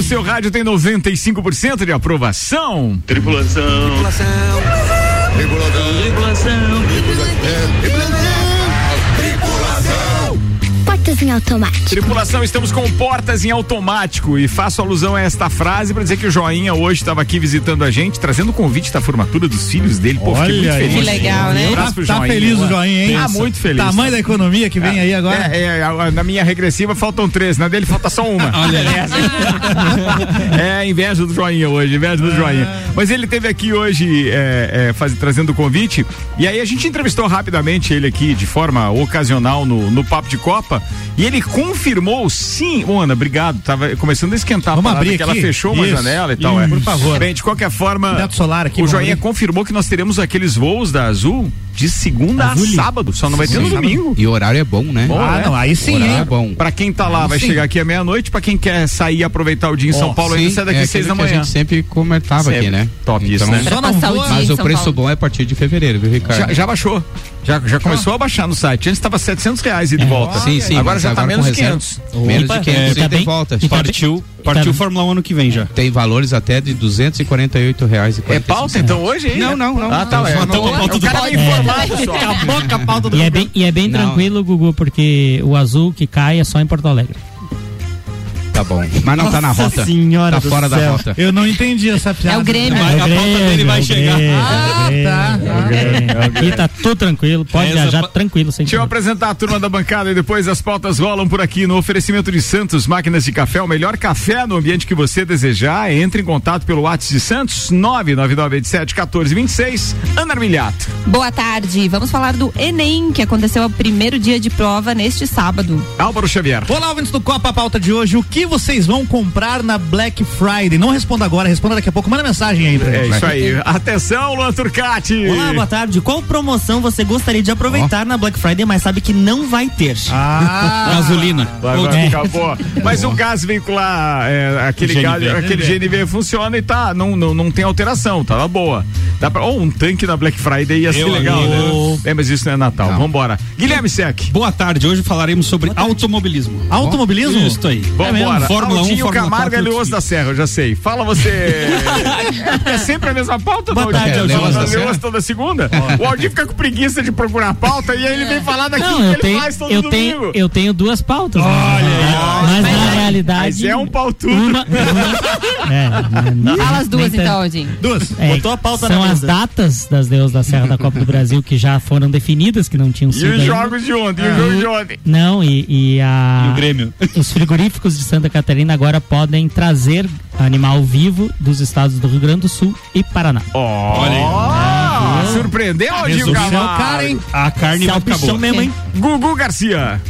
o seu rádio tem 95% de aprovação. Tripulação. Tripulação. Tripulação. Tripulação. Portas em automático. Tripulação, estamos com portas em automático e faço alusão a esta frase para dizer que o Joinha hoje estava aqui visitando a gente, trazendo o convite da formatura dos filhos dele. Pô, fiquei muito Olha aí. feliz. Que legal, né? Um abraço pro Tá Joinha. feliz o joinha, hein? Ah, muito feliz. Tamanho da economia que vem aí agora. É, é, na minha regressiva faltam três, na dele falta só uma. Olha É, inveja do joinha hoje, inveja do joinha. Mas ele teve aqui hoje é, é, faz- trazendo o convite, e aí a gente entrevistou rapidamente ele aqui de forma ocasional no, no Papo de Copa, e ele confirmou sim. Ô, Ana, obrigado. Tava começando a esquentar Vamos a parada abrir que aqui? ela fechou uma Isso. janela e tal. Isso, é. por favor. Bem, de qualquer forma, aqui, o joinha abrir. confirmou que nós teremos aqueles voos da Azul de segunda a sábado, só não vai ter no domingo. E o horário é bom, né? Bom, ah, né? não, aí sim, horário é bom. Pra quem tá lá, vai Sim. chegar aqui à meia-noite. Pra quem quer sair e aproveitar o dia em São Ó, Paulo, ainda sai daqui é seis da manhã. A gente sempre comentava Sempre. aqui, né? Top isso, né? Só não Mas o São preço Paulo. bom é a partir de fevereiro, viu, Ricardo? Já, já baixou. Já, já começou a baixar no site. Antes estava 700 reais e de volta. Sim, sim. Agora já tá menos de reserva, 500. Menos Opa, de 500 é, e tá de volta. tá Partiu, partiu Tá- Fórmula 1 ano que vem já. Tem valores até de 248 reais e É pauta então hoje aí? Não, não, não. Ah, tá. Não, É, então, não- o cara é informado só. Acabou com a pauta do E é bem, e é bem Não. tranquilo, Gugu, porque o azul que cai é só em Porto Alegre. Tá bom. Mas não tá na Nossa rota. senhora Tá fora da céu. rota. Eu não entendi essa piada. É o Grêmio. Vai- a pauta dele vai é o chegar. Grêmio, Ah, é o tá. Grêmio, é o Grêmio. Aqui tá tudo tranquilo, pode Essa viajar pa- tranquilo, sem Deixa eu apresentar a turma da bancada e depois as pautas rolam por aqui no oferecimento de Santos Máquinas de Café, o melhor café no ambiente que você desejar. Entre em contato pelo WhatsApp de Santos, 99987 1426, Ana Armilhato. Boa tarde. Vamos falar do Enem, que aconteceu o primeiro dia de prova neste sábado. Álvaro Xavier. Olá, ouvintes do Copa, a pauta de hoje. O que vocês vão comprar na Black Friday? Não responda agora, responda daqui a pouco. Manda mensagem aí pra É gente. isso aí. Atenção, Luan Turcati. Olá, boa tarde. Qual promoção você gostaria de aproveitar na Black Friday, mas sabe que não vai ter? Ah, Gasolina. Vai, vai ficar boa. Mas o gás veicular, é, aquele, GNV. gás, aquele GNV funciona e tá, não, não, não tem alteração, tá boa. Dá pra, ou um tanque na Black Friday ia ser Eu, legal, amigo. né? É, mas isso não é Natal. Não. Vambora. Guilherme Sec. Boa tarde, hoje falaremos sobre automobilismo. automobilismo? Isso aí. Vambora. Fórmula 1, Aldinho Fórmula Camargo 4, é Leoz da Serra, eu já sei. Fala você. é sempre a mesma pauta, Boa tarde, Aldinho? Aldinho. Leoz da Leoz Leoz toda segunda? O Aldinho fica com preguiça de procurar a pauta e aí ele vem falar daquilo Não, que eu ele tenho, faz todo eu, domingo. tenho, eu tenho duas pautas. né? Olha mas, na realidade. Mas é um pau tudo. Uma, uma- é, não- Fala as duas então. Aldinho. Duas. É, Botou a pauta são na as mesa. datas das Deus da Serra da Copa do Brasil que já foram definidas, que não tinham E sido. os ainda. jogos de ontem? E o jogo de ontem? Não, e, e a. E o Grêmio. Os frigoríficos de Santa Catarina agora podem trazer animal vivo dos estados do Rio Grande do Sul e Paraná. Olha aí. Ó, surpreendeu, Você é o Camargo? cara, hein? A carne vai ficar boa. Mesmo, hein? Gugu Garcia.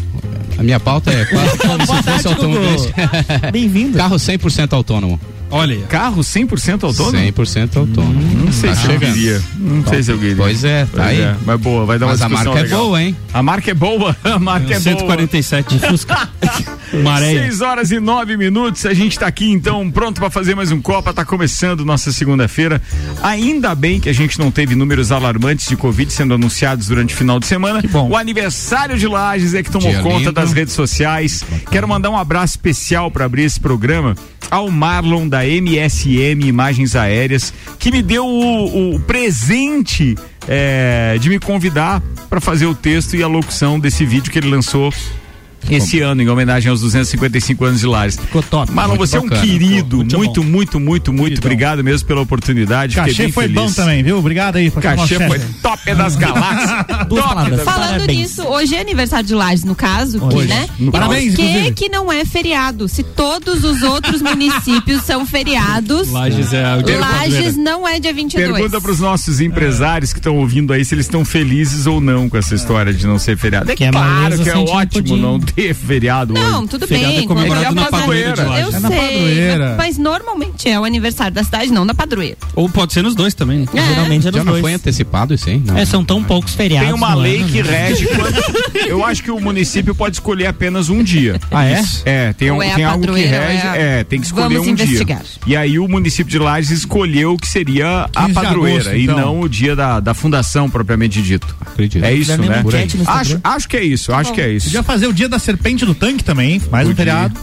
A minha pauta é quase como se fosse automobilista. Bem-vindo. Carro 100% autônomo. Olha aí. Carro 100% autônomo? 100% autônomo. Não sei Tá se eu chegando. queria. Não sei se eu queria. Pois é, tá Pois aí. é, mas boa, vai dar uma Mas a marca é legal. boa, hein? A marca é boa, a marca é boa. 147 de Fusca. Maréia. 6 horas e 9 minutos, a gente tá aqui então pronto para fazer mais um Copa, tá começando nossa segunda-feira. Ainda bem que a gente não teve números alarmantes de Covid sendo anunciados durante o final de semana. bom. O aniversário de Lages é que tomou Dia conta lindo. das redes sociais. Quero mandar um abraço especial para abrir esse programa ao Marlon da MSM Imagens Aéreas, que me deu o, o presente é, de me convidar para fazer o texto e a locução desse vídeo que ele lançou esse ano, em homenagem aos 255 anos de Lares. Ficou top. Marlon, Muito você é um bacana. querido, Muito muito, bom. muito, muito, muito, obrigado mesmo pela oportunidade. Fiquei Cachê bem foi feliz. bom também, viu? Obrigado aí. Cachê foi chefe. top das galáxias. Top palavras. das- Falando Parabéns. nisso, hoje é aniversário de Lages, no caso, Hoje. né? No E Parabéns, por que inclusive. que não é feriado? Se todos os outros municípios são feriados, Lages é o dia Lages não é dia 22. Pergunta para os nossos empresários que estão ouvindo aí se eles estão felizes ou não com essa história de não ser feriado. É Que a claro que é sente um ótimo não ter feriado Não, hoje. tudo Feriado bem. é comemorado quando na padroeira Lages. Eu É na sei, padroeira. mas normalmente é o aniversário da cidade, não da padroeira. Ou pode ser nos dois também. É. Geralmente é Já nos não dois. foi antecipado isso, hein? Não. É, são tão poucos feriados. Tem uma lei ano, que né? rege quanto. Eu acho que o município pode escolher apenas um dia. Ah, é? É, tem, um, é tem algo que padroeira, ou rege. é a- É, tem que escolher Vamos um investigar. dia. E aí o município de Lages escolheu que seria a 15 de padroeira agosto, e então. não o dia da, da fundação propriamente dito. Acredito. É isso, né? Acho, acho que é isso, acho que é isso. Podia fazer o dia da Serpente do Tanque também, mais um feriado.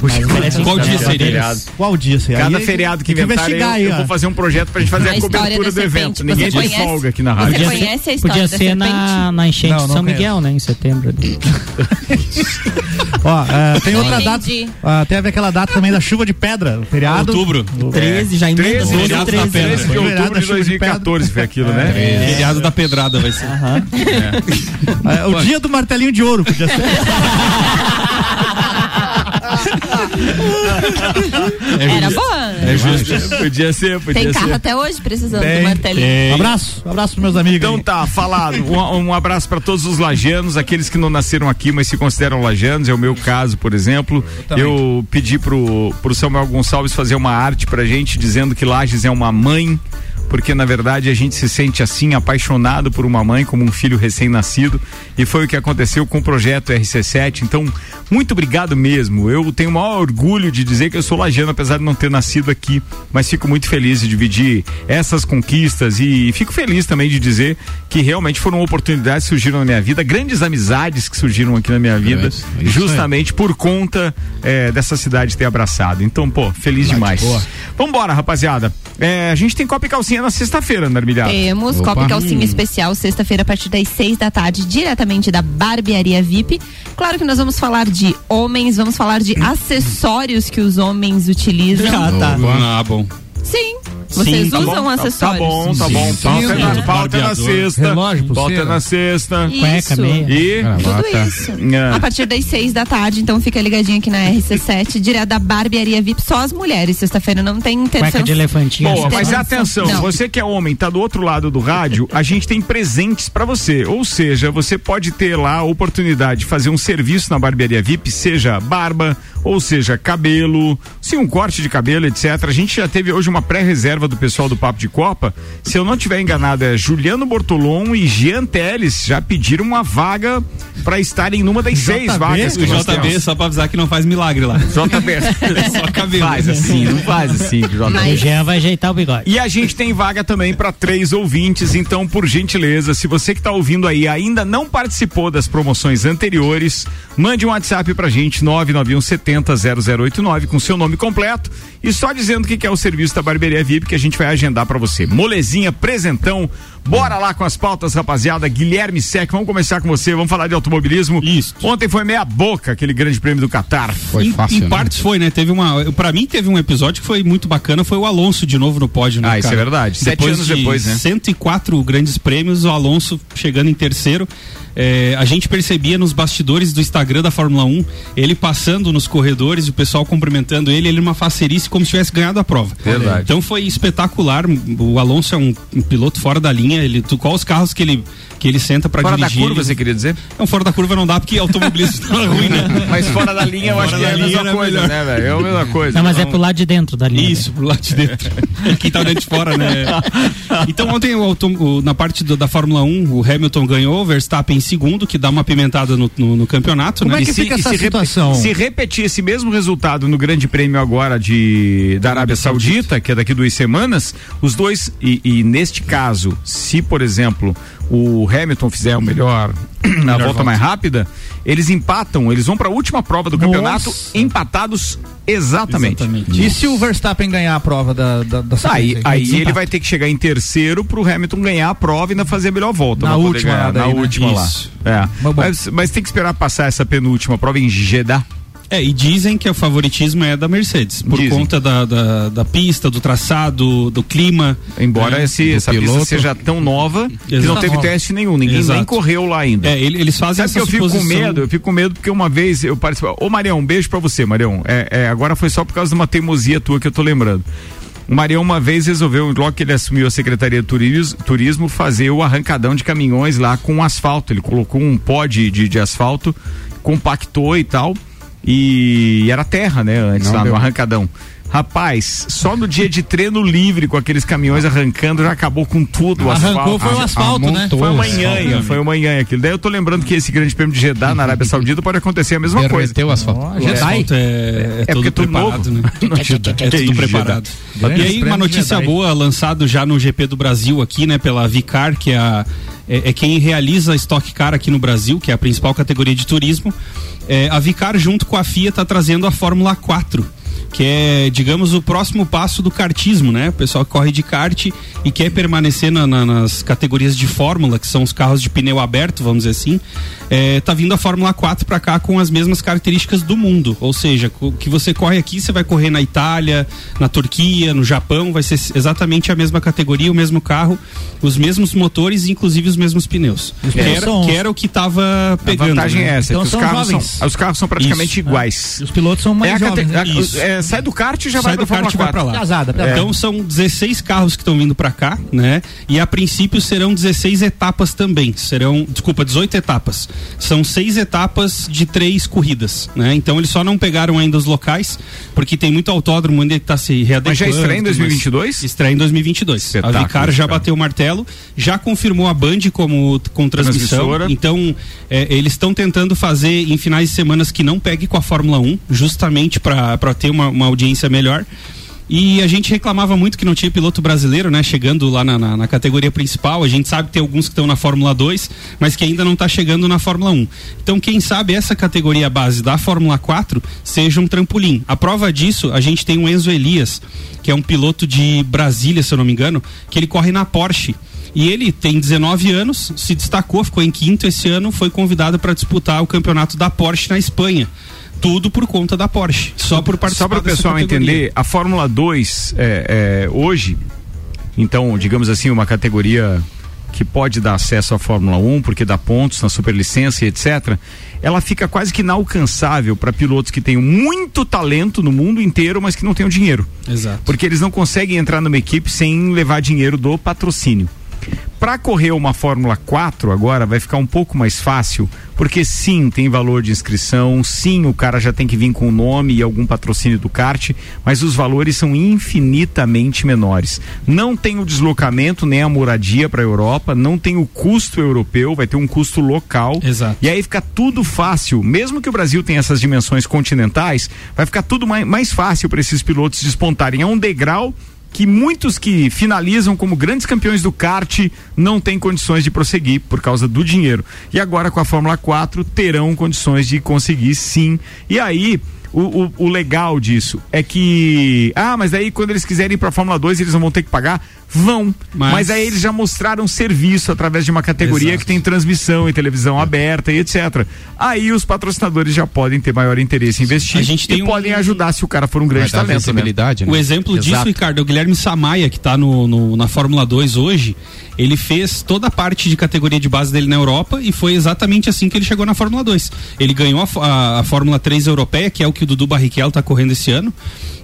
Qual dia seria? Qual dia seria? Cada feriado que inventarem, eu, eu vou fazer um projeto pra gente fazer A cobertura do evento. você Ninguém tem folga aqui na Você rádio. Podia conhece ser, a história podia da ser na, na enchente Não, de São conheço. Miguel, né? Em setembro. ali. Ó, é, tem outra data. Entendi. ah, teve aquela data também da chuva de pedra, o feriado. Outubro. 13, já emenda 13, 12 feriado da 13. pedra. 13 de outubro de chuva de 2014 foi aquilo, né? Feriado da pedrada vai ser. É, o dia do martelinho de ouro podia ser. Era boa. É justo. Podia ser, podia Tem ser. carro até hoje precisando Tem, do martelinho. Um abraço, um abraço pros meus amigos. Então aí. tá, falado. Um, um abraço para todos os lajanos, aqueles que não nasceram aqui, mas se consideram lajanos. É o meu caso, por exemplo. Eu, pedi pro, pro Samuel Gonçalves fazer uma arte pra gente, dizendo que Lages é uma mãe. Porque na verdade a gente se sente assim, apaixonado por uma mãe, como um filho recém-nascido. E foi o que aconteceu com o projeto RC7. Então, muito obrigado mesmo. Eu tenho o maior orgulho de dizer que eu sou lajano, apesar de não ter nascido aqui. Mas fico muito feliz de dividir essas conquistas e fico feliz também de dizer que realmente foram oportunidades que surgiram na minha vida, grandes amizades que surgiram aqui na minha vida, isso aí. justamente por conta eh, dessa cidade ter abraçado. Então, pô, feliz demais. Vambora, rapaziada. Eh, a gente tem Copa e Calcinha na sexta-feira, Narmilhado. Temos Opa. Copa e Calcinha especial, sexta-feira, a partir das seis da tarde, diretamente da Barbearia VIP. Claro que nós vamos falar de homens, vamos falar de acessórios que os homens utilizam. Ah, tá. Ah, bom. Sim. Vocês tá usam bom, tá- acessórios? Tá bom, tá bom. Sim, Pauta, sim. na, pauta na Barbeador. sexta. Relógio, pauta pulseira. na sexta. Cueca, meia. E. Tudo Gravata. isso. É. A partir das seis da tarde, então fica ligadinho aqui na RC7, direto da Barbearia VIP, só as mulheres. Sexta-feira não tem Cueca interferência. de elefantinho. Boa, mas atenção, Não. você que é homem, tá do outro lado do rádio, a gente tem presentes pra você. Ou seja, você pode ter lá a oportunidade de fazer um serviço na barbearia VIP, seja barba, ou seja, cabelo, se um corte de cabelo, etc. A gente já teve hoje uma pré-reserva do pessoal do Papo de Copa. Se eu não tiver enganado, é Juliano Bortolom e Jean Teles já pediram uma vaga pra estarem numa das seis JB? vagas O que nós JB, temos. só pra avisar que não faz milagre lá. JB. Só cabelo. Faz assim, não faz assim, JB. O Mas Jean vai ajeitar o bigode. E a gente tem vaga também para três ouvintes, então por gentileza, se você que está ouvindo aí ainda não participou das promoções anteriores, mande um WhatsApp pra gente 991 70 0089 com seu nome completo e só dizendo o que que é o serviço da Barbearia VIP que a gente vai agendar para você. Molezinha, presentão, bora lá com as pautas, rapaziada. Guilherme Sec, vamos começar com você, vamos falar de automobilismo. Isso. Ontem foi meia boca aquele grande prêmio do Qatar. Foi em, fácil, em né? partes foi, né? Teve uma. Pra mim, teve um episódio que foi muito bacana. Foi o Alonso de novo no pódio, né? Ah, isso cara? é verdade. Sete Depois anos de depois, né? 104 grandes prêmios, o Alonso chegando em terceiro. É, a gente percebia nos bastidores do Instagram da Fórmula 1, ele passando nos corredores, o pessoal cumprimentando ele, ele numa facerice como se tivesse ganhado a prova. Verdade. Então foi espetacular. O Alonso é um, um piloto fora da linha. Ele, tu, qual os carros que ele, que ele senta pra Fora da dirigir? curva, ele- você queria dizer? Não, fora da curva não dá porque automobilismo tá ruim, né? Mas fora da linha eu acho que é a mesma coisa, melhor. né, velho? É a mesma coisa. Não, mas é pro lado de dentro da linha. Isso, pro lado de dentro. Quem tá dentro de fora, né? Então ontem o autom- o- na parte do- da Fórmula 1, o Hamilton ganhou, o Verstappen em segundo, que dá uma pimentada no, no- no campeonato, Como né? é que E se- fica e essa se rep- situação? Se repetir esse mesmo resultado no Grande Prêmio agora de da Arábia Saudita, que é daqui duas semanas, os dois e, e neste caso, se por exemplo o Hamilton fizer o melhor na volta, volta. mais rápida, eles empatam, eles vão para a última prova do campeonato Nossa. empatados exatamente. E se o Verstappen ganhar a prova da, da, da Aí, aí ele vai ter que chegar em terceiro pro Hamilton ganhar a prova e ainda fazer a melhor volta. Na última ganhar, daí, na né? última Isso. lá. É. Mas. Mas, mas tem que esperar passar essa penúltima prova em Jeddah. É, e dizem que o favoritismo é da Mercedes, por Dizem. conta da, da, da pista, do traçado, do clima. Embora É, esse, essa pista piloto. seja tão nova que Exato. não teve teste nenhum, ninguém Exato. nem correu lá ainda. É, ele- eles fazem Sabe que essa eu fico com suposição- medo? Eu fico com medo porque uma vez eu participei. Ô Marião, um beijo pra você, Marião. É, é, agora foi só por causa de uma teimosia tua que eu tô lembrando. O Marião uma vez resolveu, logo que ele assumiu a Secretaria de Turismo, turismo fazer o arrancadão de caminhões lá com asfalto. Ele colocou um pó de, de, de asfalto, compactou e tal. E era terra, né? Antes Não lá deu. no arrancadão. Rapaz, só no dia de treino livre com aqueles caminhões arrancando já acabou com tudo o Arrancou asfalto. foi o asfalto, né? Foi uma manhã, né? foi uma manhã aquilo. Daí eu tô lembrando que esse grande prêmio de Jeddah na Arábia Saudita pode acontecer a mesma coisa. Derreteu o asfalto. Ó, O Jedi. asfalto é, é, É porque é tudo preparado, novo. né? É tudo preparado. Grande E aí, uma notícia Jedi. boa lançado já no GP do Brasil aqui, né, pela Vicar, que é a, é, é quem realiza a Stock Car aqui no Brasil, que é a principal categoria de turismo. É, a Vicar, junto com a FIA, está trazendo a Fórmula 4 que é, digamos, o próximo passo do kartismo, né? O pessoal que corre de kart e quer permanecer na, na, nas categorias de fórmula, que são os carros de pneu aberto, vamos dizer assim, é, tá vindo a Fórmula 4 para cá com as mesmas características do mundo. Ou seja, o que você corre aqui, você vai correr na Itália, na Turquia, no Japão, vai ser exatamente a mesma categoria, o mesmo carro, os mesmos motores, inclusive os mesmos pneus. Que era, que era o que tava pegando. A vantagem né? é essa, Então que os carros, são, os carros são praticamente Isso. iguais. E os pilotos são mais É a cate- jovens. né? É, sai do kart e já Sai vai do pra kart e Fórmula vai pra 4. lá. Pesada, pesada. Então são 16 carros que estão vindo para cá, né? E a princípio serão 16 etapas também. Serão, desculpa, 18 etapas. São seis etapas de três corridas, né? Então eles só não pegaram ainda os locais, porque tem muito autódromo ainda que está se readequando. Mas já estreia em tudo mais. 2022? Estreia em 2022. Espetáculo, a Vicar já bateu o martelo, já confirmou a Band como com transmissão. Então é, eles estão tentando fazer em finais de semanas que não pegue com a Fórmula 1, justamente para ter uma, uma audiência melhor. E a gente reclamava muito que não tinha piloto brasileiro, né? Chegando lá na, na- na categoria principal. A gente sabe que tem alguns que estão na Fórmula 2, mas que ainda não está chegando na Fórmula 1. Então, quem sabe essa categoria base da Fórmula 4 seja um trampolim. A prova disso, a gente tem o Enzo Elias, que é um piloto de Brasília, se eu não me engano, que ele corre na Porsche. E ele tem 19 anos, se destacou, ficou em quinto esse ano, foi convidado para disputar o campeonato da Porsche na Espanha. Tudo por conta da Porsche. Só por participar Só para o pessoal categoria. entender, a Fórmula 2 é, é, hoje, então, digamos assim, uma categoria que pode dar acesso à Fórmula 1, porque dá pontos na superlicença e etc., ela fica quase que inalcançável para pilotos que tenham muito talento no mundo inteiro, mas que não tenham dinheiro. Exato. Porque eles não conseguem entrar numa equipe sem levar dinheiro do patrocínio. Para correr uma Fórmula 4 agora vai ficar um pouco mais fácil, porque sim, tem valor de inscrição, sim, o cara já tem que vir com o nome e algum patrocínio do kart, mas os valores são infinitamente menores. Não tem o deslocamento nem a moradia para a Europa, não tem o custo europeu, vai ter um custo local. Exato. E aí fica tudo fácil, mesmo que o Brasil tenha essas dimensões continentais, vai ficar tudo mais, mais fácil para esses pilotos despontarem. É um degrau que muitos que finalizam como grandes campeões do kart não têm condições de prosseguir por causa do dinheiro. E agora com a Fórmula 4 terão condições de conseguir sim. E aí. O, o, o legal disso é que. Ah, mas aí quando eles quiserem ir pra Fórmula 2, eles não vão ter que pagar? Vão. Mas, Mas- aí eles já mostraram serviço através de uma categoria Exato. que tem transmissão e televisão aberta e etc. Aí os patrocinadores já podem ter maior interesse em investir A gente e tem um- podem ajudar se o cara for um grande talento, né? visibilidade, né? O exemplo disso, Exato. Ricardo, é o Guilherme Samaia, que está no, no- na Fórmula 2 hoje. Ele fez toda a parte de categoria de base dele na Europa e foi exatamente assim que ele chegou na Fórmula 2. Ele ganhou a, a- a Fórmula 3 europeia, que é o que o Dudu Barrichello está correndo esse ano.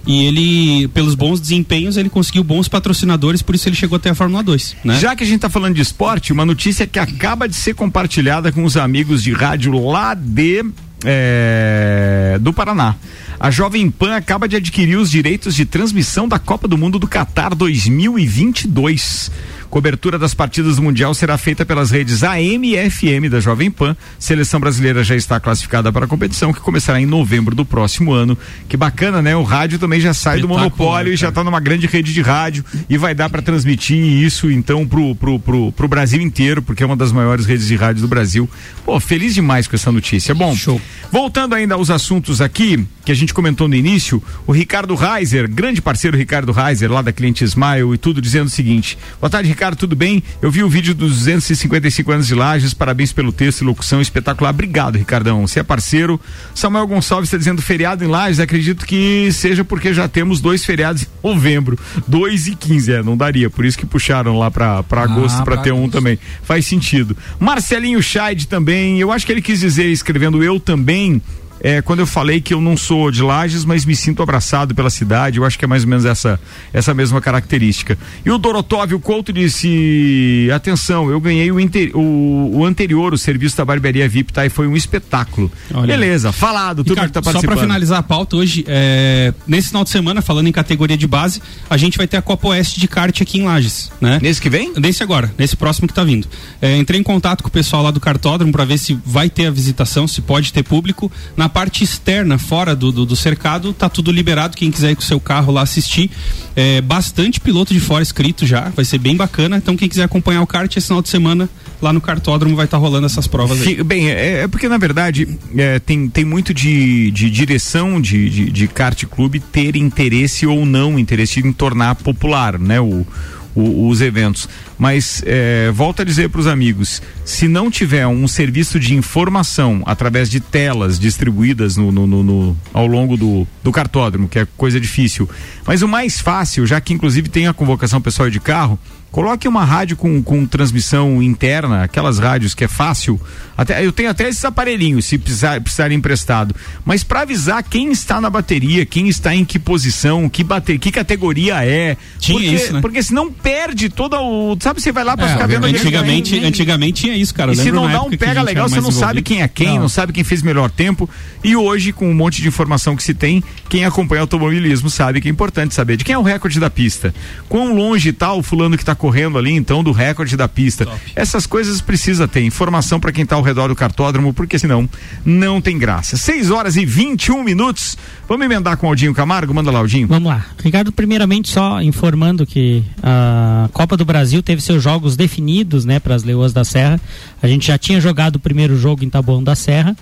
E ele, pelos bons desempenhos, ele conseguiu bons patrocinadores, por isso ele chegou até a Fórmula 2. Né? Já que a gente está falando de esporte, uma notícia que acaba de ser compartilhada com os amigos de rádio lá de é, do Paraná. A Jovem Pan acaba de adquirir os direitos de transmissão da Copa do Mundo do Catar 2022. Cobertura das partidas do Mundial será feita pelas redes AM e FM da Jovem Pan. Seleção brasileira já está classificada para a competição, que começará em novembro do próximo ano. Que bacana, né? O rádio também já sai do monopólio e já está numa grande rede de rádio e vai dar para transmitir isso então pro, pro, pro, pro Brasil inteiro, porque é uma das maiores redes de rádio do Brasil. Pô, feliz demais com essa notícia. Bom, Show. voltando ainda aos assuntos aqui que a gente comentou no início, o Ricardo Reiser, grande parceiro Ricardo Reiser, lá da Cliente Smile e tudo, dizendo o seguinte: Boa tarde, Ricardo, tudo bem? Eu vi o vídeo dos 255 anos de Lages, parabéns pelo texto e locução espetacular. Obrigado, Ricardão. Você é parceiro. Samuel Gonçalves está dizendo feriado em Lages, acredito que seja porque já temos dois feriados em novembro, 2 e 15, é, não daria, por isso que puxaram lá para agosto para pra ter um também. Faz sentido. Marcelinho Scheid também, eu acho que ele quis dizer, escrevendo eu também, é, quando eu falei que eu não sou de Lages, mas me sinto abraçado pela cidade, eu acho que é mais ou menos essa, essa mesma característica. E o Dorotóvio Couto disse: atenção, eu ganhei o, inte- o, o anterior, o serviço da barbearia VIP, tá? E foi um espetáculo. Olha. Beleza, falado, tudo Ricardo, que tá só participando. para finalizar a pauta hoje, é, nesse final de semana, falando em categoria de base, a gente vai ter a Copa Oeste de kart aqui em Lages, né? Nesse que vem? Nesse agora, nesse próximo que tá vindo. É, entrei em contato com o pessoal lá do cartódromo para ver se vai ter a visitação, se pode ter público. Na parte externa, fora do, do, do cercado, tá tudo liberado. Quem quiser ir com o seu carro lá assistir. É, bastante piloto de fora escrito já, vai ser bem bacana. Então, quem quiser acompanhar o kart esse final de semana, lá no cartódromo vai estar rolando essas provas aí. Bem, é, é porque na verdade é, tem, tem muito de, de direção de, de, de kart clube ter interesse ou não interesse em tornar popular, né? O, o- os eventos. Mas é, volto a dizer para os amigos, se não tiver um serviço de informação através de telas distribuídas no, no- no- no- ao longo do, do cartódromo, que é coisa difícil, mas o mais fácil, já que inclusive tem a convocação pessoal de carro, Coloque uma rádio com, com transmissão interna, aquelas rádios que é fácil. Até, eu tenho até esses aparelhinhos, se precisar, precisar emprestado. Mas para avisar quem está na bateria, quem está em que posição, que, bater, que categoria é. Tinha porque, isso, né? porque senão perde todo o. Sabe, você vai lá para É, ficar vendo antigamente, antigamente tinha isso, cara. E se não dá um pega legal, você não sabe quem é quem, não. sabe quem fez melhor tempo. E hoje, com um monte de informação que se tem, quem acompanha automobilismo sabe que é importante saber de quem é o recorde da pista. Quão longe está o fulano que está correndo ali, então, do recorde da pista. Essas coisas precisa ter. Informação para quem está ao redor do cartódromo, porque senão não tem graça. 6 horas e 21 minutos. Vamos emendar com o Aldinho Camargo? Manda lá, Aldinho. Vamos lá. Ricardo, primeiramente só informando que a Copa do Brasil teve seus jogos definidos, né, para as Leoas da Serra. A gente já tinha jogado o primeiro jogo em Taboão da Serra,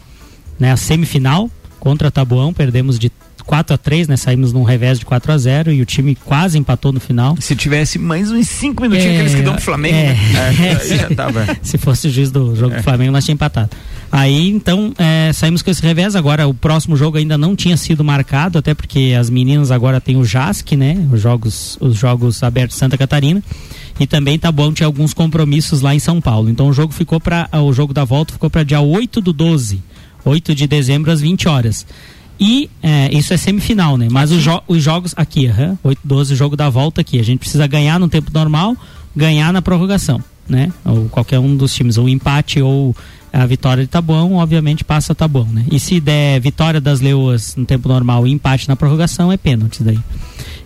né, a semifinal contra Taboão, perdemos de 4 a 3, né, saímos num revés de 4 a 0 e o time quase empatou no final. Se tivesse mais uns 5 minutinhos, É, aqueles que dão pro Flamengo. é. né? É, já tava. Se fosse o juiz do jogo do Flamengo, nós tínhamos empatado. Aí, então, é, saímos com esse revés. Agora, o próximo jogo ainda não tinha sido marcado, até porque as meninas agora têm o JASC, né? Os jogos, os jogos abertos de Santa Catarina. E também tá bom, tinha alguns compromissos lá em São Paulo. Então, o jogo ficou para O jogo da volta ficou para dia 8 do 12. 8 de dezembro, às 20 horas. E é, isso é semifinal, né? Mas os, jo- os jogos aqui, aham, 8, 12, o jogo da volta aqui. A gente precisa ganhar no tempo normal, ganhar na prorrogação, né? Ou qualquer um dos times, ou empate ou a vitória de Tabuão, obviamente passa Tabuão, né? E se der vitória das Leoas no tempo normal e empate na prorrogação, é pênalti daí.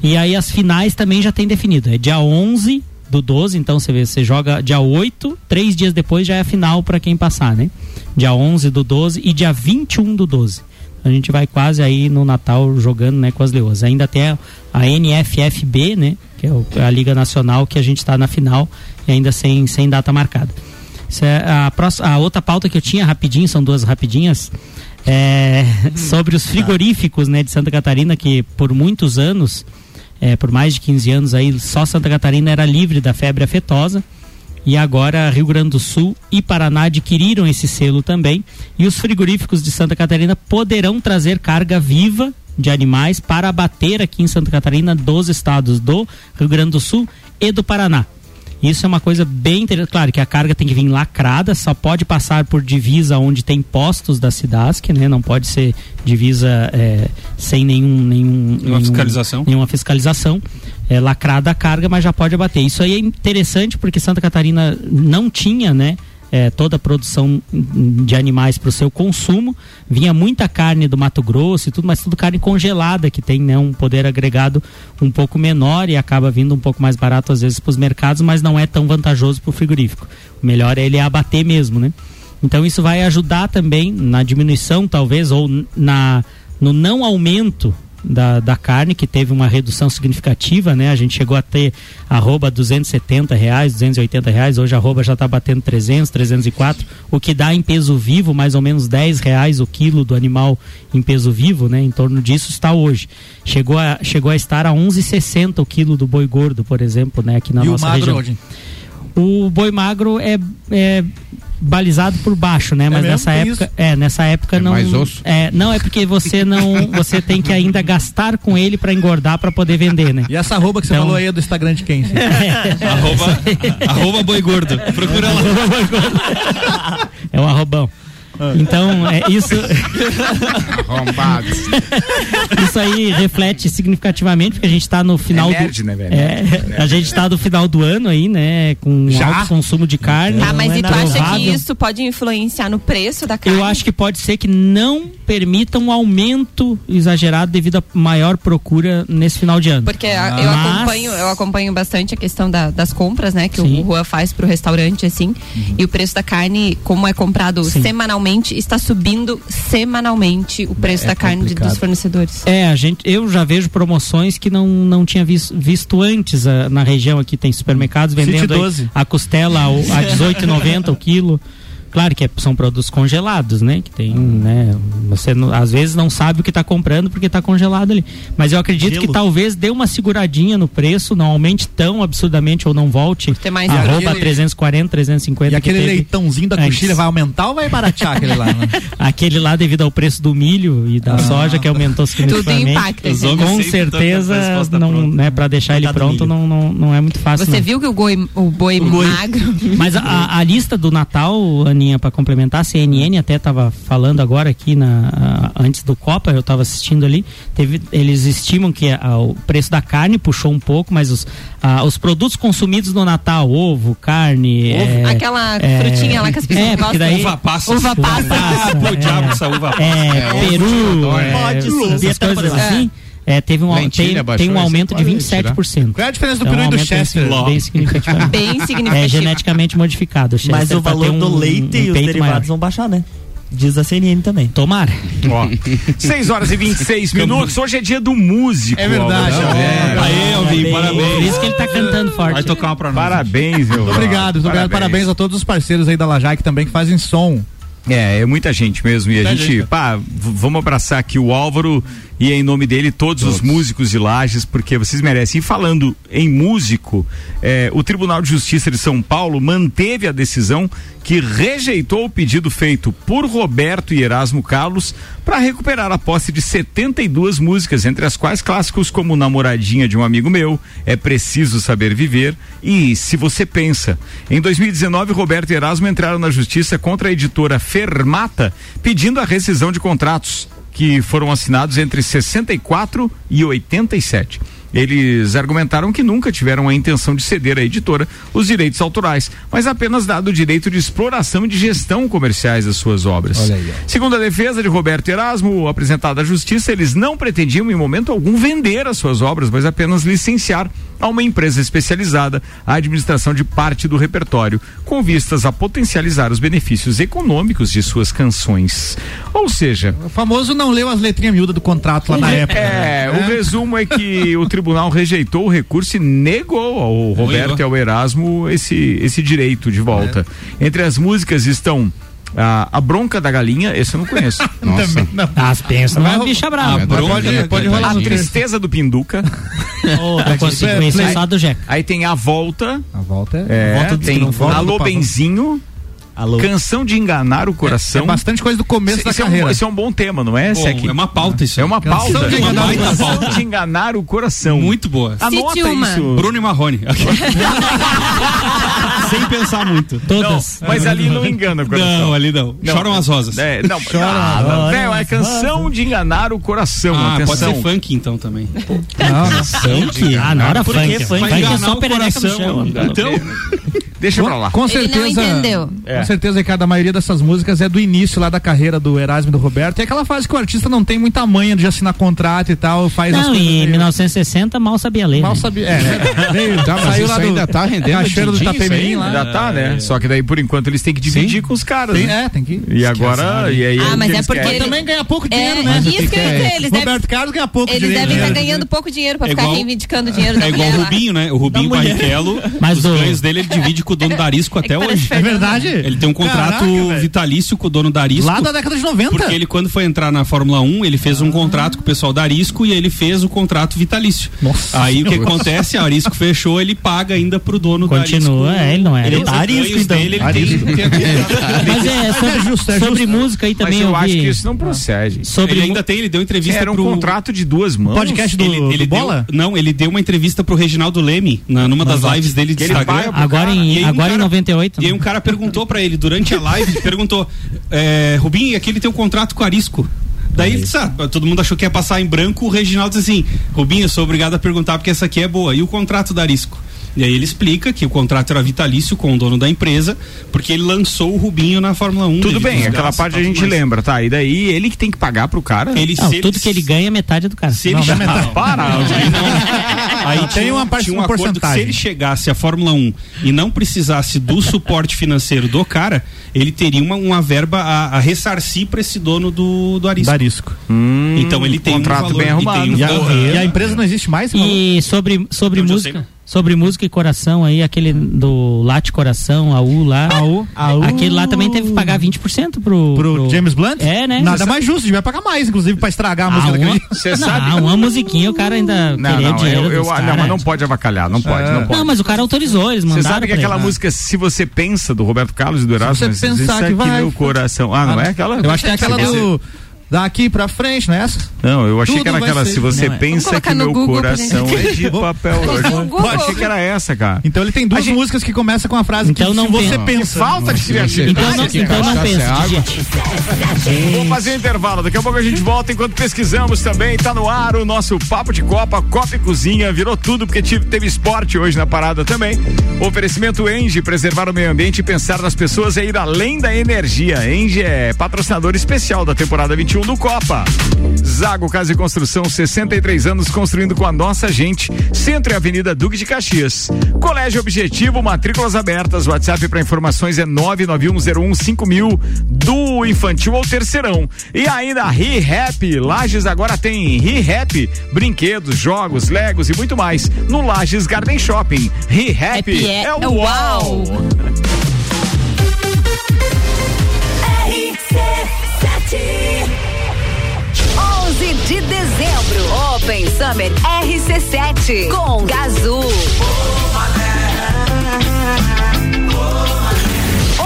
E aí as finais também já tem definido. É dia 11 do 12, então você vê, você joga dia 8, três dias depois já é a final para quem passar, né? Dia 11 do 12 e dia 21 do 12. A gente vai quase aí no Natal jogando, né, com as leoas. Ainda tem a, a NFFB, né, que é a Liga Nacional que a gente está na final e ainda sem, sem data marcada. É a, próxima, a outra pauta que eu tinha rapidinho, são duas rapidinhas, é sobre os frigoríficos, né, de Santa Catarina que por muitos anos, é, por mais de 15 anos aí, só Santa Catarina era livre da febre afetosa. E agora Rio Grande do Sul e Paraná adquiriram esse selo também. E os frigoríficos de Santa Catarina poderão trazer carga viva de animais para abater aqui em Santa Catarina dos estados do Rio Grande do Sul e do Paraná. Isso é uma coisa bem interessante. Claro que a carga tem que vir lacrada, só pode passar por divisa onde tem postos da Cidasc, né? Não pode ser divisa é, sem nenhum, nenhum, nenhum- fiscalização. Nenhuma fiscalização. É lacrada a carga, mas já pode abater. Isso aí é interessante porque Santa Catarina não tinha, né? é, toda a produção de animais para o seu consumo. Vinha muita carne do Mato Grosso e tudo, mas tudo carne congelada, que tem né, um poder agregado um pouco menor e acaba vindo um pouco mais barato às vezes para os mercados, mas não é tão vantajoso para o frigorífico. O melhor é ele abater mesmo, né? Então isso vai ajudar também na diminuição, talvez, ou na, no não aumento da, da carne, que teve uma redução significativa, né? A gente chegou a ter arroba 270 reais, 280 reais, hoje a arroba já está batendo 300, 304, o que dá em peso vivo mais ou menos 10 reais o quilo do animal em peso vivo, né? Em torno disso está hoje. Chegou a, chegou a estar a 11,60 o quilo do boi gordo, por exemplo, né? Aqui na e o nossa magro região. hoje? O boi magro é, é balizado por baixo, né? Mas mesmo? nessa época, isso? é, nessa época É não mais osso? É, não é porque você não, você tem que ainda gastar com ele para engordar para poder vender, né? E essa arroba que você Então- falou aí é do Instagram de quem? arroba, arroba boi gordo. Procura lá. É um arrobão. Então, é isso, Arrombados. isso aí reflete significativamente porque a gente está no final É nerd, do né, velho? É, a gente está no final do ano aí, né, com Já? alto consumo de carne. Ah, mas é e tu acha que isso pode influenciar no preço da carne? Eu acho que pode ser que não permita um aumento exagerado devido à maior procura nesse final de ano. Porque a- Ah. eu acompanho, eu acompanho bastante a questão da- das compras, né? Que Sim. o Juan faz pro restaurante, assim. E o preço da carne, como é comprado Sim. semanalmente, realmente está subindo semanalmente o preço da carne de- dos fornecedores. É, a gente, eu já vejo promoções que não, não tinha vis- visto antes ah, na região aqui tem supermercados vendendo aí 12. a costela ao- a 18,90 o quilo. Claro que é- são produtos congelados, né? Que tem, né? Você não- às vezes não sabe o que está comprando porque está congelado ali. Mas eu acredito Gelo. que talvez dê uma seguradinha no preço, não aumente tão absurdamente ou não volte. ter mais arroba aquele- 340, 350 E que aquele teve leitãozinho da coxilha vai aumentar ou vai baratear aquele lá? Né? Aquele lá devido ao preço do milho e da soja que aumentou significativamente. impacta, Os né? homens Com certeza, não, pronta. né, para deixar ele pronto não, não, não é muito fácil. Você não. viu que o, goi, o boi magro. Mas a, a lista do Natal, Aninha, para complementar, a CNN até estava falando agora aqui na antes do Copa, eu estava assistindo ali. Teve, eles estimam que a- o preço da carne puxou um pouco, mas os, a- os produtos consumidos no Natal, ovo, carne, é, Aquela é, frutinha lá que as pessoas é, gostam. daí- Uva passa. Uva passa. Ah, pô, diabo essa uva passa. é, peru, é, Pode essas coisas assim. É, teve um, Lentilha tem, baixou, tem um aumento de pode 27%. Qual é a diferença do Então, peru e do um aumento Chester? bem- Bem significativo. Bem É significativo. geneticamente modificado. Mas Chester o pra valor ter do um- leite um e os derivados maior. vão baixar, né? Diz a CNN também. Tomara. Ó, 6 horas e 26 minutos. Hoje é dia do músico. É verdade. Álvaro. É. Aê, Alvin, Por parabéns. isso que ele tá cantando forte. Vai tocar uma pra nós. Parabéns, meu. Muito obrigado, obrigado. Parabéns a todos os parceiros aí da Lajaic também que fazem som. É, é muita gente mesmo. E a Muita gente, gente. pá, vamos abraçar aqui o Álvaro e em nome dele todos, os músicos de Lages, porque vocês merecem. E falando em músico, é, o Tribunal de Justiça de São Paulo manteve a decisão que rejeitou o pedido feito por Roberto e Erasmo Carlos para recuperar a posse de 72 músicas, entre as quais clássicos como Namoradinha de um Amigo Meu, É Preciso Saber Viver e Se Você Pensa. Em 2019, Roberto e Erasmo entraram na justiça contra a editora Fermata, pedindo a rescisão de contratos que foram assinados entre 64 e 87. Eles argumentaram que nunca tiveram a intenção de ceder à editora os direitos autorais, mas apenas dado o direito de exploração e de gestão comerciais das suas obras. Aí, Segundo a defesa de Roberto Erasmo, apresentada à justiça, eles não pretendiam em momento algum vender as suas obras, mas apenas licenciar a uma empresa especializada a administração de parte do repertório, com vistas a potencializar os benefícios econômicos de suas canções. Ou seja, O famoso não leu as letrinhas miúdas do contrato lá na época. é, né? o resumo é que o tribunal rejeitou o recurso e negou ao Roberto e ao Erasmo esse, esse direito de volta. Entre as músicas estão a, a Bronca da Galinha, esse eu não conheço. Nossa. Também não. As pensa Vai numa ro- bicha Ah, brava. é Pode, Bronca, pode né, rolar A Tristeza do Pinduca. Eu consigo Play- conhecer play- só do Jeca. Aí tem A Volta. A volta é. É, volta do tem volta Alô. Benzinho. Alô? Canção de Enganar o É Coração. bastante coisa do começo da Esse é, um, carreira. esse é um bom tema, não é? Bom, é uma pauta isso. É uma Canção pauta. de É uma enganar o baita coração. pauta de enganar o coração. Muito boa. Anota Cite uma. isso. Bruno e Marrone. Sem pensar muito. Todas. Não, mas ali não engana o coração. Não, ali não. Não. Choram as rosas. É, não, ah, não, velho, é canção de enganar o coração. Ah, pode ser funk então também. Não, não. Funk? Ah, na hora Por funk. que funk? É enganar só o perereca no chão. amigo. Então, Deixa pra lá. Com Ele não certeza. entendeu. É. Com certeza, Ricardo, a maioria dessas músicas é do início lá da carreira do Erasmo e do Roberto. E é aquela fase que o artista não tem muita manha de assinar contrato e tal, faz as Não, coisas. em meio- 1960 mal sabia ler. Mal né? sabia. É, verdade. Veio, Tá, mas saiu isso lá do. ainda tá rendendo Cacheiro do din-din, lá. Ainda tá, né? Só que daí, por enquanto, eles têm que dividir com os caras. Tem, né? é, tem que. E agora. E aí, Ah, mas é eles porque ele- Também ganha pouco É, dinheiro, né? isso que eu ia dizer, eles Roberto Carlos ganha pouco eles dinheiro. devem né? estar ganhando pouco dinheiro pra É ficar igual- reivindicando dinheiro é igual o. Rubinho, né? O Rubinho Barrichello, Mas os ganhos dele ele divide com o dono da Arisco até hoje. É verdade? Ele tem um contrato vitalício com o dono da Arisco. Lá da década de 90. Porque ele, quando foi entrar na Fórmula 1, ele fez um contrato com o pessoal da Arisco e ele fez o contrato vitalício. Nossa Aí o que acontece? A Arisco fechou, ele paga ainda pro dono Continua, da Arisco. é, ele não é. Ele tá Arisco, então. dele, ele Arisco. tem, Mas é, sobre, É justo, é sobre justo. música aí Mas também eu eu acho que isso não procede. Sobre Ele ainda tem, ele deu entrevista Era um pro... contrato de duas mãos. Podcast do, ele, ele do deu, Bola? não, ele deu uma entrevista pro Reginaldo Leme na, numa das lives dele de ele Instagram. Agora em, um agora em cara- 98. E aí né? um cara perguntou pra ele durante a live, perguntou, é, Rubinho, e aquele tem um contrato com Arisco? Daí ele disse, ah, todo mundo achou que ia passar em branco, o Reginaldo disse assim, Rubinho, eu sou obrigado a perguntar porque essa aqui é boa. E o contrato da Arisco? E aí ele explica que o contrato era vitalício com o dono da empresa, porque ele lançou o Rubinho na Fórmula 1. Tudo bem, aquela gastos e parte a gente mas lembra, tá? E daí ele que tem que pagar pro cara? Ele, Não, se tudo que ele ganha, metade é do cara. Se ele Não, metade. Para, Aí Aí Tem uma parte- tinha um uma acordo que se ele chegasse à Fórmula 1 e não precisasse do suporte financeiro do cara, ele teria uma, uma verba a, a ressarcir para esse dono do, do arisco. Darisco. Então ele tem contrato um valor, bem e arrumado. tem um E a, e a empresa não existe mais? E sobre, sobre eu música. Sobre música e coração aí, aquele do Late Coração, AU lá. AU. AU. Aquele lá também teve que pagar 20% pro, Pro James Blunt? É, né? Nada Você mais justo, devia pagar mais, inclusive, pra estragar a Ah, música daquele. Você não, sabe- uma musiquinha o cara ainda Não, queria não, dinheiro eu, eu, dos ah, cara. não, mas não pode avacalhar, não pode, não pode. Não, mas o cara autorizou, eles Você mandaram sabe que pra aquela ele. música Se Você Pensa, do Roberto Carlos e do Erasmo? você mas pensar que vai- meu coração. Ah, não é aquela? Eu acho que é aquela do. Daqui pra frente, não é essa? Não, eu achei Tudo que era aquela ser- Se Você não, é. Pensa que meu Google coração é de papel. Eu achei que era essa, cara. Então ele tem duas gente- músicas que começam com a frase Então que não se você pensa. Falta de criatividade. Então não, então não pensa, gente. Vamos fazer um intervalo. Daqui a pouco a gente volta enquanto pesquisamos também. Tá no ar o nosso Papo de Copa, Copa e Cozinha. Virou tudo porque tive- teve esporte hoje na parada também. Oferecimento Enge, preservar o meio ambiente e pensar nas pessoas é ir além da energia. Enge é patrocinador especial da temporada 21 do Copa. Zago Casa e Construção, 63 anos construindo com a nossa gente. Centro e Avenida Duque de Caxias. Colégio Objetivo, matrículas abertas. WhatsApp para informações é 991015000 do infantil ao terceirão. E ainda ReHap. Lages agora tem ReHap, brinquedos, jogos, legos e muito mais no Lages Garden Shopping. ReHap Happy é- é o uau. uau. RC7 11 de dezembro, Open Summer RC7 com Gazul.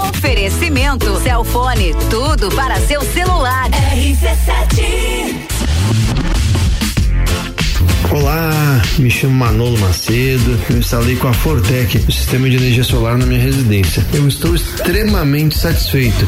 Oferecimento Celfone, tudo para seu celular. RC7 Olá, me chamo Manolo Macedo. Eu instalei com a Fortec o sistema de energia solar na minha residência. Eu estou extremamente satisfeito.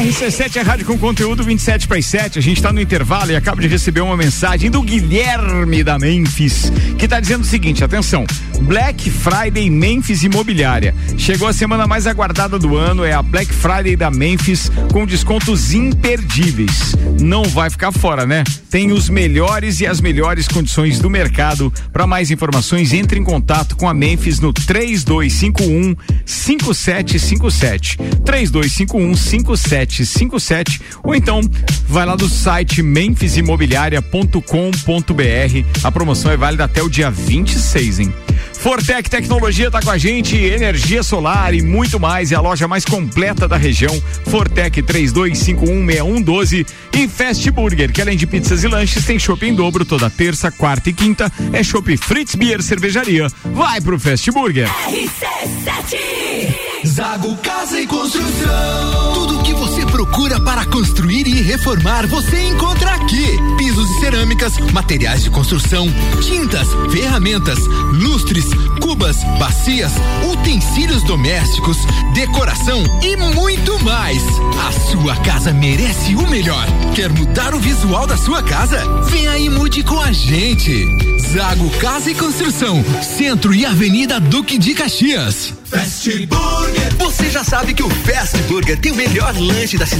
RC7 é rádio com conteúdo 27 para as 7. A gente está no intervalo e acaba de receber uma mensagem do Guilherme da Memphis, que está dizendo o seguinte: atenção, Black Friday Memphis Imobiliária. Chegou a semana mais aguardada do ano, é a Black Friday da Memphis com descontos imperdíveis. Não vai ficar fora, né? Tem os melhores e as melhores condições do mercado. Para mais informações, entre em contato com a Memphis no 3251 5757. 3251 5757 ou então vai lá no site memphisimobiliaria.com.br. A promoção é válida até o dia 26, hein? Fortec Tecnologia tá com a gente, energia solar e muito mais. É a loja mais completa da região. Fortec 32516112 e Fast Burger, que além de pizzas e lanches, tem shopping em dobro toda terça, quarta e quinta. É shopping Fritz Beer Cervejaria. Vai pro Fast Burger. Zago Casa e Construção. Tudo que você procura para construir e reformar, você encontra aqui. Pisos e cerâmicas, materiais de construção, tintas, ferramentas, lustres, cubas, bacias, utensílios domésticos, decoração e muito mais. A sua casa merece o melhor. Quer mudar o visual da sua casa? Vem aí e mude com a gente. Zago Casa e Construção, Centro e Avenida Duque de Caxias. Fast Burger. Você já sabe que o Fast Burger tem o melhor lanche da cidade,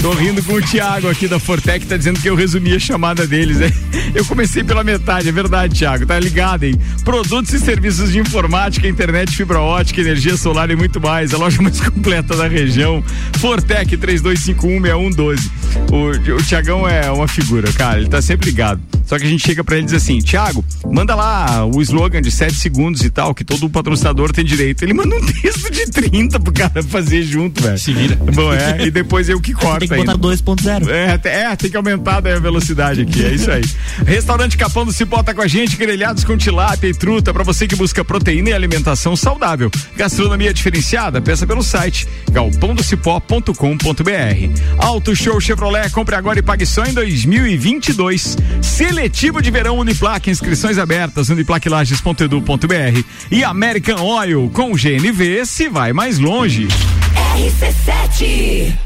Tô rindo com o Thiago aqui da Fortec, tá dizendo que eu resumi a chamada deles. né? Eu comecei pela metade, é verdade, Thiago. Tá ligado, hein? Produtos e serviços de informática, internet, fibra ótica, energia solar e muito mais. A loja mais completa da região. Fortec 32516112. O, o Tiagão é uma figura, cara. Ele tá sempre ligado. Só que a gente chega pra ele e diz assim: Thiago, manda lá o slogan de 7 segundos e tal, que todo patrocinador tem direito. Ele manda um texto de 30 pro cara fazer junto, velho. Se vira. Bom, é, e depois eu que corto. Tem que botar 2.0. É, é, tem que aumentar daí a velocidade aqui, é isso aí. Restaurante Capão do Cipó tá com a gente, grelhados com tilápia e truta, pra você que busca proteína e alimentação saudável. Gastronomia diferenciada, peça pelo site galpondocipó.com.br. Auto Show Chevrolet, compre agora e pague só em 2022. Seletivo de verão Uniplaque, inscrições abertas, uniplaquilages.edu.br e American Oil, com GNV, se vai mais longe. RC7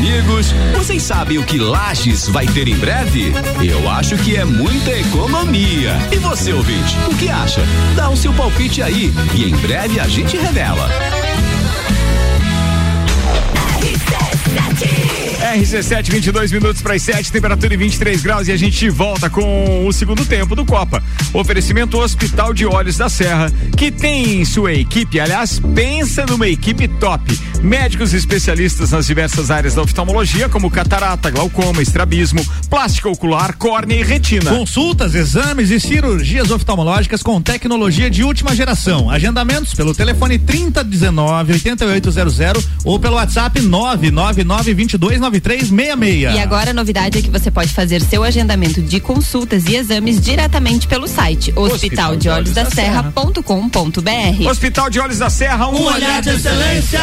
Amigos, vocês sabem o que Lages vai ter em breve? Eu acho que é muita economia. E você, ouvinte, o que acha? Dá o seu palpite aí e em breve a gente revela. RC7, 22 minutos para as 7, temperatura em 23 graus e a gente volta com o segundo tempo do Copa. Oferecimento Hospital de Olhos da Serra, que tem em sua equipe, aliás, pensa numa equipe top. Médicos especialistas nas diversas áreas da oftalmologia, como catarata, glaucoma, estrabismo, plástica ocular, córnea e retina. Consultas, exames e cirurgias oftalmológicas com tecnologia de última geração. Agendamentos pelo telefone 3019 8800 ou pelo WhatsApp 999 22 9366. E agora a novidade é que você pode fazer seu agendamento de consultas e exames diretamente pelo site hospitaldeolhosdaserra.com.br. Hospital de Olhos da Serra, um, Um olhar de excelência.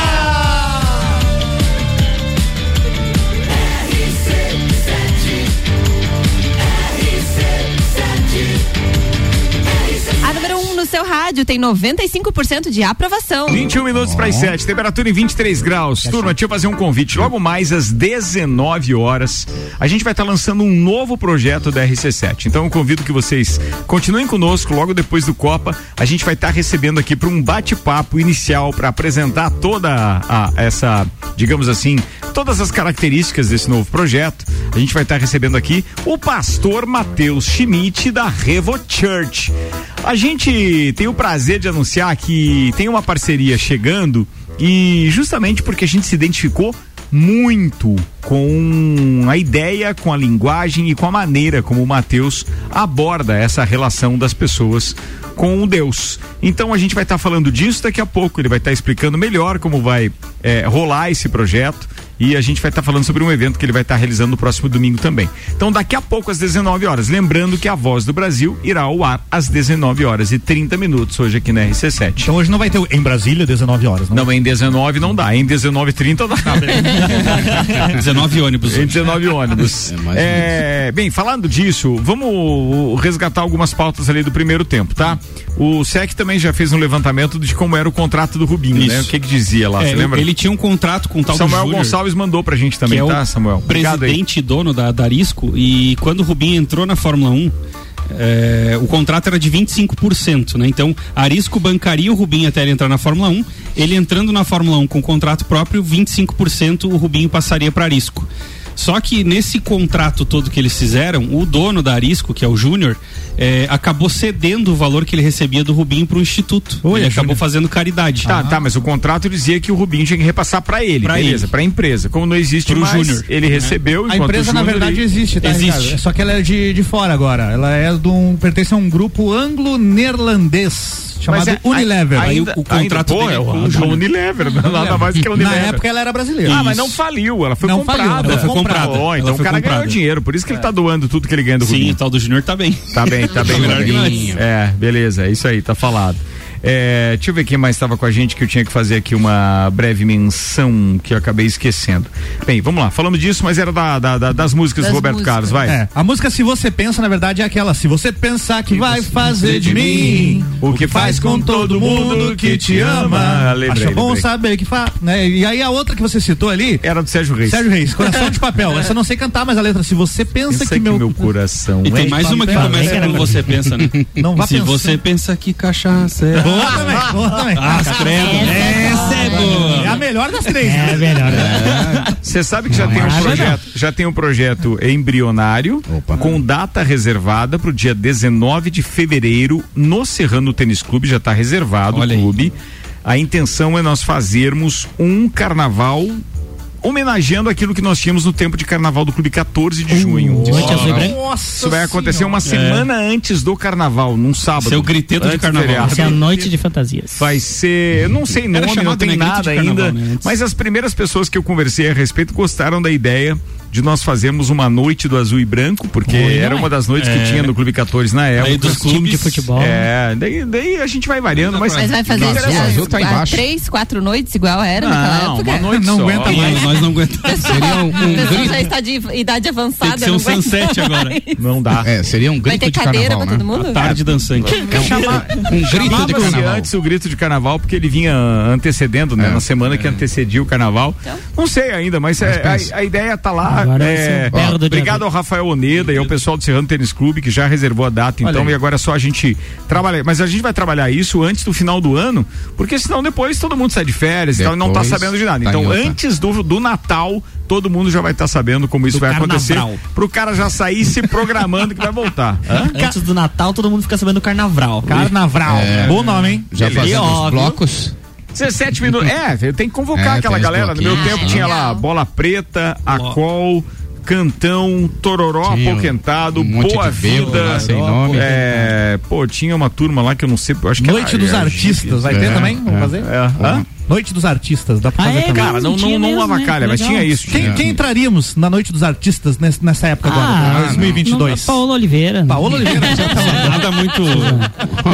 Seu rádio tem 95% de aprovação. 21 minutos para as 7, temperatura em 23 graus. Turma, deixa eu fazer um convite. Logo mais às 19 horas, a gente vai estar lançando um novo projeto da RC7. Então eu convido que vocês continuem conosco logo depois do Copa. A gente vai estar recebendo aqui para um bate-papo inicial para apresentar toda a, essa, digamos assim, todas as características desse novo projeto. A gente vai estar recebendo aqui o pastor Matheus Schmidt da Revo Church. A gente tem o prazer de anunciar que tem uma parceria chegando E justamente porque a gente se identificou muito com a ideia, com a linguagem e com a maneira como o Mateus aborda essa relação das pessoas com o Deus. Então a gente vai estar falando disso daqui a pouco. Ele vai estar explicando melhor como vai é, rolar esse projeto. E a gente vai estar falando sobre um evento que ele vai estar realizando no próximo domingo também. Então, daqui a pouco, às 19 horas. Lembrando que a Voz do Brasil irá ao ar às 19 horas e 30 minutos hoje aqui na RC7. Então hoje não vai ter o- em Brasília 19 horas, não? Não, em 19 não dá. Em 19 30 dá. 19 ônibus. Em 19 ônibus. É, bem, falando disso, vamos resgatar algumas pautas ali do primeiro tempo, tá? O SEC também já fez um levantamento de como era o contrato do Rubinho, né? O Isso. que que dizia lá, É, você lembra? Ele tinha um contrato com o tal do Samuel Júnior, Gonçalves mandou pra gente também, é tá, Samuel? Obrigado presidente e dono da, da Arisco e quando o Rubinho entrou na Fórmula 1 é, o contrato era de 25%, né? Então, Arisco bancaria o Rubinho até ele entrar na Fórmula 1. Ele entrando na Fórmula 1 com contrato próprio, 25% o Rubinho passaria para Arisco. Só que nesse contrato todo que eles fizeram, o dono da Arisco, que é o Júnior, é, acabou cedendo o valor que ele recebia do Rubinho para o Instituto. ele acabou fazendo caridade. Tá, tá, mas o contrato dizia que o Rubinho tinha que repassar pra ele, Pra beleza, ele. pra empresa. Como não existe Pro mais, Júnior. ele recebeu A enquanto empresa, o na verdade, ele- existe, tá? Existe. Ricardo? Só que ela é de, de fora agora. Ela é de um. pertence a um grupo anglo-neerlandês chamado é- Unilever. Ainda, ainda, pô, é o a Unilever, nada mais que a Unilever. Na época ela era brasileira. Ah, mas não faliu, ela foi Não comprada. faliu, ela foi comprada. Então o cara comprada. ganhou dinheiro, por isso que ele tá doando tudo que ele ganha do Sim, Rubinho. o tal do Júnior tá bem. Tá bem, tá bem. Tá bem. É, beleza, é isso aí, tá falado. É, deixa eu ver quem mais estava com a gente que eu tinha que fazer aqui uma breve menção que eu acabei esquecendo. Bem, vamos lá, falamos disso, mas era da, da- da- das músicas Das do Roberto músicas. Carlos, vai. É, a música Se Você Pensa, na verdade, é aquela. Se você pensar que vai fazer de mim o que faz com todo mundo que te ama. Lembrei, Acha bom lembrei. saber que faz. Né? E aí a outra que você citou ali. Era do Sérgio Reis. Sérgio Reis, Coração de Papel. Essa eu não sei cantar, mas a letra. Se você pensa Pensa que meu. meu coração E tem é mais uma que começa como você pensa, né? Não vá Se pensando. você pensa que cachaça é. Boa também, boa também. Ah, credo. Essa é boa. É a melhor das três. É melhor. Você sabe que já tem um projeto, já tem um projeto embrionário com data reservada para o dia 19 de fevereiro no Serrano Tênis Clube, já está reservado o clube. A intenção é nós fazermos um carnaval homenageando aquilo que nós tínhamos no tempo de carnaval do clube 14 de junho. Noite azul e branco? Isso vai acontecer uma É. semana antes do carnaval, num sábado. Seu griteto de Antes carnaval. feriado. Vai ser a noite de fantasias. Vai ser, eu não sei nome, não chamado, tem né, nada de carnaval, ainda, né, mas as primeiras pessoas que eu conversei a respeito gostaram da ideia de nós fazermos uma noite do azul e branco, porque Oi, era não é? uma das noites É. que tinha no Clube 14 na época. Aí dos clubes de futebol. É, daí, daí a gente vai variando, mas, Mas vai fazer Não, azul, azul tá embaixo. três, quatro noites igual era Não, naquela época? uma noite Não só. aguenta Não, mais. Nós não aguentamos. Seria um, um A grito. já está de idade avançada. Tem que ser um sunset mais. agora. Não dá. É, seria um Vai grito ter de cadeira carnaval, pra né? todo mundo? Tarde dançante. Um grito de carnaval. antes o grito de carnaval porque ele vinha antecedendo, né? É. Na semana que antecedia o carnaval. Não sei ainda, mas, é, pensa. a, a ideia tá lá. Vai é, do obrigado ao Rafael Oneda e ao pessoal do Serrano Tênis Clube que já reservou a data, então, e agora é só a gente trabalhar. Mas a gente vai trabalhar isso antes do final do ano, porque senão depois todo mundo sai de férias e tal, e não tá Depois sabendo de nada. tá Então, antes do, do Natal, todo mundo já vai estar sabendo como isso Do vai acontecer. carnaval. Pro cara já sair se programando que vai voltar. Hã? Antes do Natal, todo mundo fica sabendo do carnaval. Carnaval. É. Bom nome, hein? Já fazendo os blocos. 17 minutos. É, tem que convocar É, aquela galera. No meu tempo tinha lá. Bola Preta, Acol, Cantão, Tororó Tinha Apoquentado, um Boa Vida. lá, sem nome. É, pô, tinha uma turma lá que eu não sei, eu acho que Noite era- dos é, Artistas. Vai ter É, também? Vamos é. fazer? É, hã? Noite dos Artistas. Dá pra Ah, fazer é, também. Cara, não, não, não mesmo, né? avacalha, mas tinha isso. Quem, tinha. quem entraríamos na Noite dos Artistas nesse- nessa época agora, Ah, 2022? Paola Oliveira. né? Paola Oliveira. já tá. Nada muito.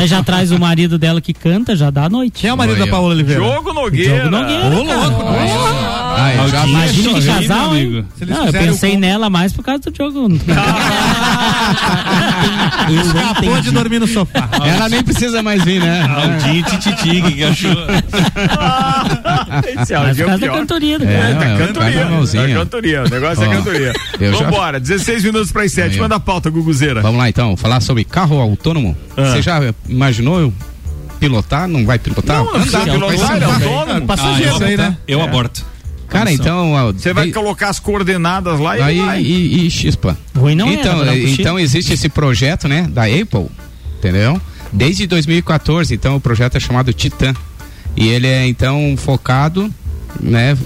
Já traz o marido dela que canta, já dá a noite. Quem é o marido da Paola Oliveira? Jogo Nogueira. Jogo Nogueira. Ô, louco. Ah, eu já Imagina que Sim, casal, hein? Não, eu pensei nela mais por causa do jogo. Escapou de dormir no sofá. Ela nem precisa mais vir, né? Aldinho Tititi, que achou? Esse áudio é o pior. cantoria do É, cara. É, tá não, vai cantoria. Tá cantoria. O negócio é cantoria. Vambora, 16 minutos para as 7. Aí, ó. Manda a pauta, Guguzeira. Vamos lá então, falar sobre carro autônomo. Ah. Você já imaginou eu pilotar? Não vai pilotar? Não, não é autônomo. Passageiro eu, aí, né? eu aborto. Cara, então. Você vai de- colocar as coordenadas lá e Aí, vai. e, e chispa. Ruim não é, então, um então existe esse projeto, né, da Apple, entendeu? Desde 2014, então o projeto é chamado Titan. E ele é então focado, né?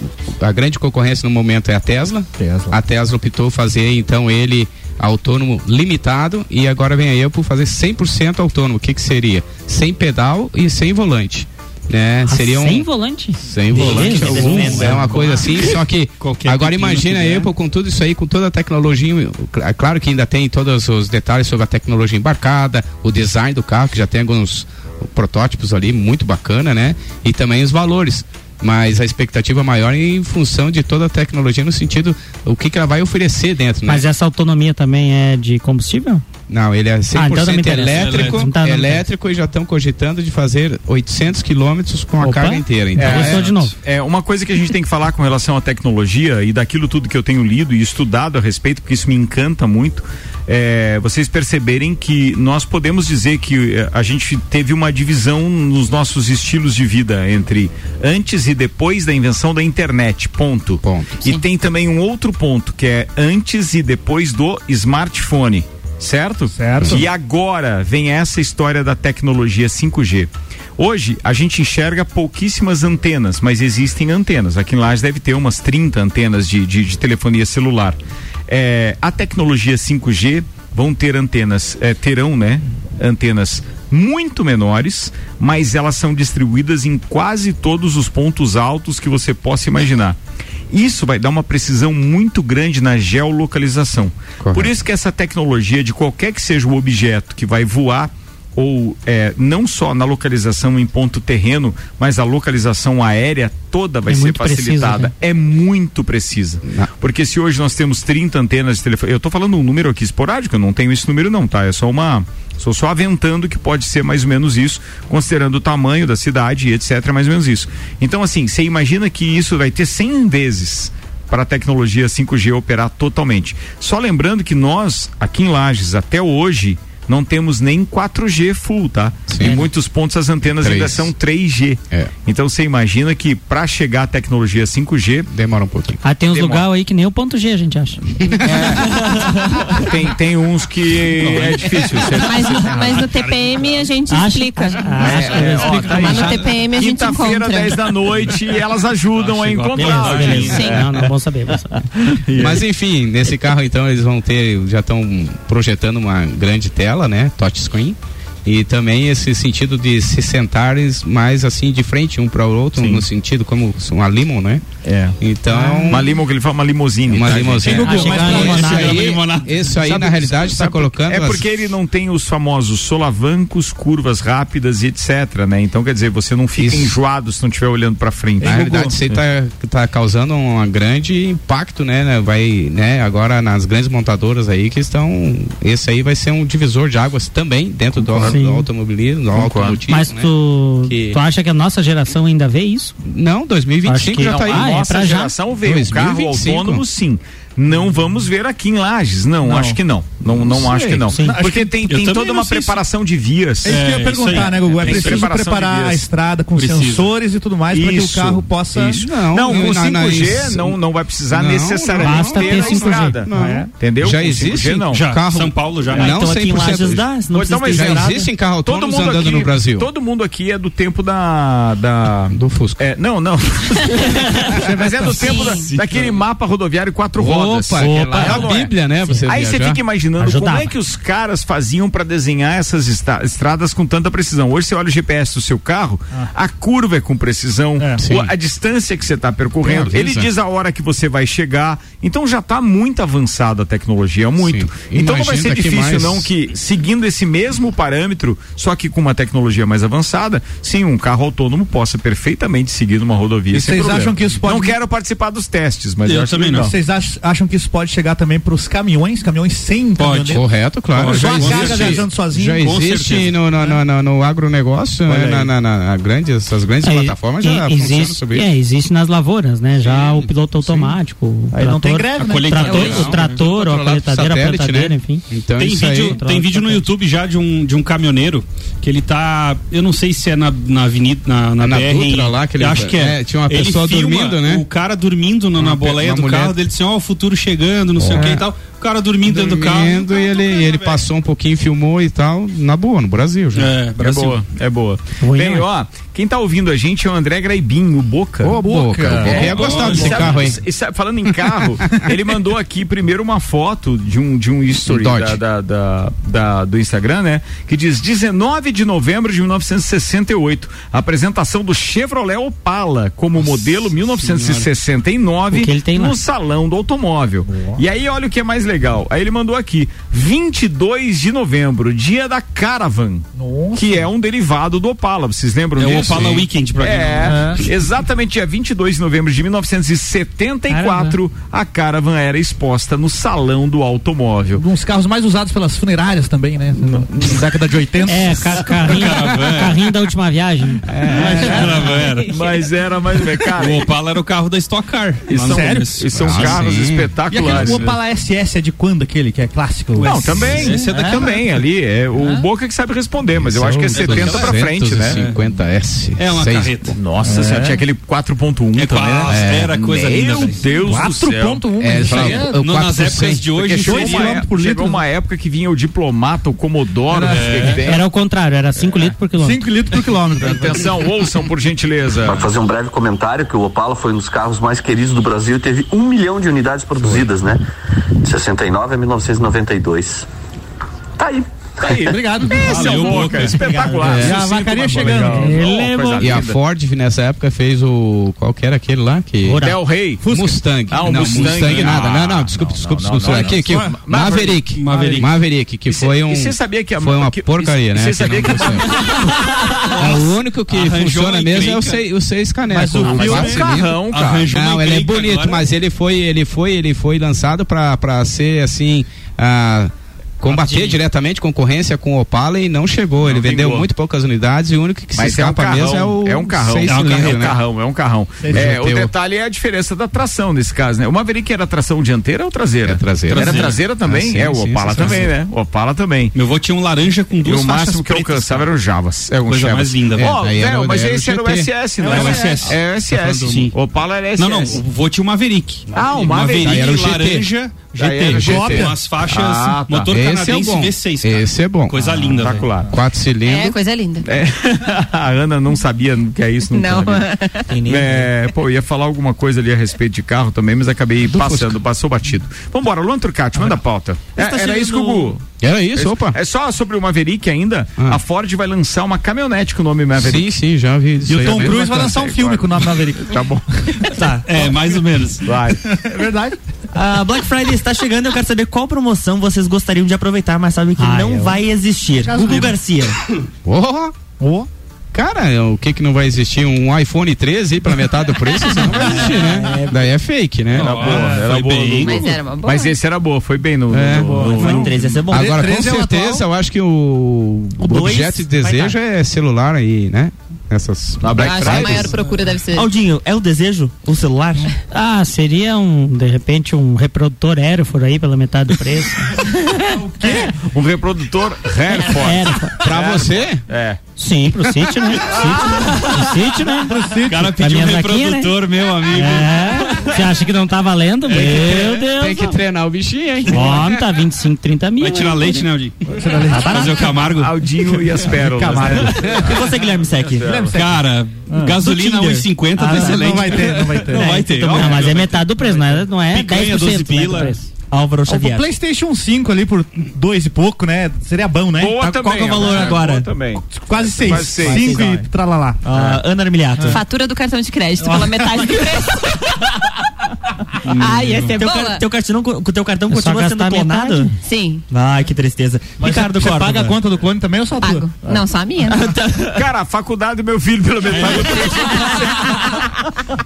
A grande concorrência no momento é a Tesla. A Tesla optou fazer então ele autônomo limitado e agora vem a Apple fazer 100% autônomo. O que que seria? Sem pedal e sem volante. Né? Ah, seria um sem volante? sem volante algum. É uma coisa assim, só que Qualquer agora imagina que a. Apple com tudo isso aí, com toda a tecnologia. É claro que ainda tem todos os detalhes sobre a tecnologia embarcada, o design do carro, que já tem alguns protótipos ali muito bacana, né? E também os valores. Mas a expectativa maior é em função de toda a tecnologia no sentido o que, que ela vai oferecer dentro, né? Mas essa autonomia também é de combustível? Não, ele é 100% Ah, então elétrico, não me elétrico e já estão cogitando de fazer 800 quilômetros com a Opa. carga inteira. Então, é, É, uma coisa que a gente tem que falar com relação à tecnologia e daquilo tudo que eu tenho lido e estudado a respeito, porque isso me encanta muito, é, vocês perceberem que nós podemos dizer que eh, a gente teve uma divisão nos nossos estilos de vida entre antes e depois da invenção da internet, ponto. E tem também um outro ponto, que é antes e depois do smartphone. Certo? Certo. E agora vem essa história da tecnologia 5G. Hoje a gente enxerga pouquíssimas antenas, mas existem antenas. Aqui em Lages deve ter umas 30 antenas de, de, de telefonia celular. É, a tecnologia 5G vão ter antenas, é, terão, né? Antenas muito menores, mas elas são distribuídas em quase todos os pontos altos que você possa imaginar. Isso vai dar uma precisão muito grande na geolocalização. Por isso que essa tecnologia de qualquer que seja o objeto que vai voar ou é, não só na localização em ponto terreno, mas a localização aérea toda vai É ser muito precisa, facilitada. né? É muito precisa. Porque se hoje nós temos 30 antenas de telefone, eu estou falando um número aqui esporádico, eu não tenho esse número não, tá? É só uma Sou só aventando que pode ser mais ou menos isso, considerando o tamanho da cidade e etc, mais ou menos isso. Então assim, você imagina que isso vai ter 100 vezes para a tecnologia 5G operar totalmente. Só lembrando que nós, aqui em Lages, até hoje, não temos nem 4G full, tá? Em muitos pontos as antenas Três. ainda são 3G. Então você imagina que para chegar à tecnologia 5G demora um pouquinho. Ah, tem uns lugares aí que nem o ponto G a gente acha. tem, tem uns que é difícil. você- Mas, mas no TPM a gente Acha- explica. acha- eu É, ó, explico tá. Mas no TPM a gente Quinta-feira, encontra. 10 da noite, elas ajudam a encontrar. Beleza, beleza. Sim. Não, não, bom saber, bom saber. Mas enfim, nesse carro então eles vão ter, já estão projetando uma grande tela, né? Touchscreen. E também esse sentido de se sentarem mais assim de frente um para o outro, no sentido como uma limo, né? É. Então. Uma limo que ele fala uma limusine. Uma tá, limusine. Ah, limonada, isso aí-. Isso sabe- na realidade, está colocando É as- porque ele não tem os famosos solavancos, curvas rápidas e etc, né? Então, quer dizer, você não fica enjoado se não estiver olhando para frente. Na realidade, isso aí tá, tá causando um grande impacto, né, né? Vai, né, agora nas grandes montadoras aí que estão. Esse aí vai ser um divisor de águas também dentro do, do automobilismo, do automotivo. Mas né? tu, Que- tu acha que a nossa geração ainda vê isso? Não, 2025 Acho que- já tá aí. Ah, é Nossa já? geração veio o carro 2025. autônomo, sim. Não vamos ver aqui em Lages, não, Não. acho que não. Não, não Não acho sei, que não. sim. Porque tem, tem toda não uma sei se- preparação de vias. É isso que eu ia perguntar, né, Gugu? É Tem preciso preparar a estrada com Precisa. sensores e tudo mais para que o carro possa. Isso. Não, com 5G não, não vai precisar Não, necessariamente basta ter ter na 5G. estrada. Não. É. Entendeu? Já existe 5G, não. Já, Carro- São Paulo já. Não então aqui em 100%. Lages dá, não um ter Já carros Todo mundo andando aqui, no Brasil. Todo mundo aqui é do tempo da. da Do Fusca. é, não, não. Mas é do tempo da- daquele mapa rodoviário quatro rodas. Opa, É é a? Bíblia, né? Você Aí você fica imaginando Ajudava. como é que os caras faziam para desenhar essas estradas com tanta precisão. Hoje você olha o GPS do seu carro, a curva é com precisão, É. a distância que você está percorrendo, ele diz a hora que você vai chegar. Então já está muito avançada a tecnologia, muito. Então não vai ser que difícil mais- não que seguindo esse mesmo parâmetro, só que com uma tecnologia mais avançada, sim, um carro autônomo possa perfeitamente seguir numa rodovia. E sem vocês problema. acham que isso pode- Não quero participar dos testes, mas eu, Eu acho também não. Vocês ach- acham que isso pode chegar também para os caminhões? Caminhões sem Pode. Correto, claro. Só Já a carga existe, viajando sozinho. já existe no, no, no, no, no agronegócio, né? na, na, na, na grande, essas grandes É, plataformas já funcionam existe, sobre é, isso. existe nas lavouras, né? Já o piloto automático. o Aí não tem trator- greve, né? O trator, Não, o trator, ou a coletadeira, a satélite, plantadeira, né? enfim. Então Tem isso vídeo, aí. tem vídeo no YouTube já de um, de um caminhoneiro que ele tá. Eu não sei se é na, na avenida, na, na, Na BR. Dutra lá, que ele- acho que é. é, tinha uma pessoa dormindo, né? O cara dormindo na boleia do carro dele, assim, ó, o futuro chegando, não sei o que e tal. O cara dormindo dentro do carro. Dormindo, e ele, ele passou um pouquinho, filmou e tal, na boa, no Brasil já. É, É Brasil. boa, é boa. Ruim, Bem, né? ó, quem tá ouvindo a gente é o André Graibin, o Boca. Ô, Boca, Boca ia gostar desse sabe- carro sabe, falando em carro, ele mandou aqui primeiro uma foto de um, de um history Um da, da- da- da- do Instagram, né? Que diz 19 de novembro de 1968. Apresentação do Chevrolet Opala como modelo 1969 O que ele tem lá? no salão do automóvel. E aí, olha o que é mais legal. Aí ele mandou aqui: 22 de novembro, dia da Caravan, que é um derivado do Opala. Vocês lembram É o disso? Opala Weekend, pra quem É, exatamente dia 22 de novembro de 1974, a Caravan era exposta no salão do automóvel. Um dos carros mais usados pelas funerárias também, né? Na década de 80. É, ca carrinho, carrinho da última viagem. Mas era, mas, cara. O Opala era o carro da Stock Car. E são, começo. e são Ah, carros sim. E espetaculares. aquele, o? Opala SS é de quando aquele, que é clássico? Não, também. Esse é daqui a também ali. É o Boca que sabe responder, mas eu acho que é 70 pra frente, né? 50S. É uma carreta. Nossa, senhora, tinha aquele 4.1 É também, né? era coisa Meu linda, velho. Deus do céu. 4.1, É, isso aí fala- é- o No- 4 nas épocas 100. de hoje, chegou uma, quilômetro por chegou litro. uma época que vinha o diplomata, o Comodoro. Era o contrário, era 5 litros por quilômetro. 5 litros por quilômetro. Atenção, ouçam por gentileza. Para fazer um breve comentário, que o Opala foi um dos carros mais queridos do Brasil e teve um milhão de unidades produzidas, né? De 69 a 1992. Tá aí. Tá aí. Obrigado. Esse é o Valeu, Boca, Boca. espetacular. É. Sucinto, E a vacaria chegando. legal. Oh, E a. Ford nessa época fez o. Qual que era aquele lá? Que... Del Rey. Mustang. Ah, o não, Mustang. nada. Ah, não, não, desculpe, desculpe, aqui, Foi- Maverick. Maverick. Maverick, que E cê- foi um. e você sabia que a- Foi uma que- porcaria, né? cê que sabia que-. É o único que Arranjou funciona mesmo é o. 6, o seis canecos. Mas o filme- É um carrão, cara. Não, ele é bonito, agora. mas ele foi, ele foi, ele foi lançado pra, pra ser assim. ah, Combater Rapidinho. diretamente concorrência com o Opala e não chegou. ele vendeu vingou. muito poucas unidades e o único que se Mas é um escapa mesmo é carrão, o é um carrão, é um carrão, cilindros, é um né? carrão, é um carrão. É, o detalhe é a diferença da tração nesse caso, né? O Maverick era tração dianteira ou traseira? É traseira. Era traseira também? Ah, sim, é, o sim, Opala sim, também, né? O Opala também. Meu avô tinha um laranja com E duas o faixas máximo que eu alcançava era o Javas. É um Coisa Javas. mais linda, Ó. É, o- mas esse o era o. SS, não É é? o SS. É o SS. Sim. O Opala era SS. Não, não, o vô tinha um Maverick. Ah, o Maverick. Era o laranja, GT. GT. Com as faixas, Ah, tá. motor Esse é canadense bom. V6, cara. Esse é bom. Coisa linda, Tá velho. claro. Quatro É, cilindros. coisa linda. É, a Ana não sabia o que é isso. Não. sabia. É, pô, eu ia falar alguma coisa ali a respeito de carro também, mas acabei passando, passou batido. Vambora, Luan Turcati, manda a pauta. É, era isso que o chegando- Gu. Era isso, opa. É só sobre o Maverick ainda. Ah. A Ford vai lançar uma caminhonete com o nome Maverick. Sim, sim, já vi isso E o Tom mesmo. Cruise vai lançar um filme com o nome Maverick. Tá bom. Tá. É, mais ou menos. Vai. É verdade. A Black Friday está chegando e eu quero saber qual promoção vocês gostariam de aproveitar, mas sabem que Ah, não eu- vai existir. Gasolina. Hugo Garcia. Oh, Ô, cara, o que que não vai existir? Um iPhone 13 aí pra metade do preço? Isso não vai existir, né? Daí é fake, né? Era boa, era foi boa. bem. Mas era uma boa. Mas esse era boa, foi bem no. É, no- no- iPhone no- 13 ia ser bom. Agora, com 13 é certeza, atual. eu acho que o, O objeto de desejo é celular aí, né? Essas Na Black Acho que a Friday. maior procura deve ser. Aldinho, é o desejo? O celular? Ah, seria um, de repente, um reprodutor Aerofor aí pela metade do preço. Um reprodutor. Aerofor. Pra você? É. Sim, pro sítio, né? Pro sítio, né? Pro sítio. O cara pediu um vaquinha, né? reprodutor, meu amigo. É. Você acha que não tá valendo? Meu Deus. Tem que treinar o bichinho, hein? Homem, tá 25, 30 mil. Vai tirar hein? leite, né, Aldi? Tá Fazer barato. o Camargo. Aldinho e as pérolas. Camargo. né? E você, Guilherme Sec? Cara, gasolina Do Tinder. 1,50 Ah, tá não, excelente. não vai ter, não vai ter. Não vai ter. Mas é metade do preço, não é, não é Picanha, 10% 12 né, pila. Álvaro O Xavier. PlayStation 5 ali por dois e pouco, né? Seria bom, né? Boa Tá- também. qual que é o valor é, agora? Boa também. Quase seis. Quase seis. Cinco Vai. e tralalá. Ah, Ana Armiliato. Fatura do cartão de crédito pela metade do preço. Ai, ia ser Teu, boa. car- teu cartão, teu cartão É continua sendo clonado? Sim, Ai, que tristeza. Mas Ricardo você Córdoba. paga a conta do clone também ou só a tua? pago. Não, só a minha. Cara, a faculdade do meu filho, pelo menos.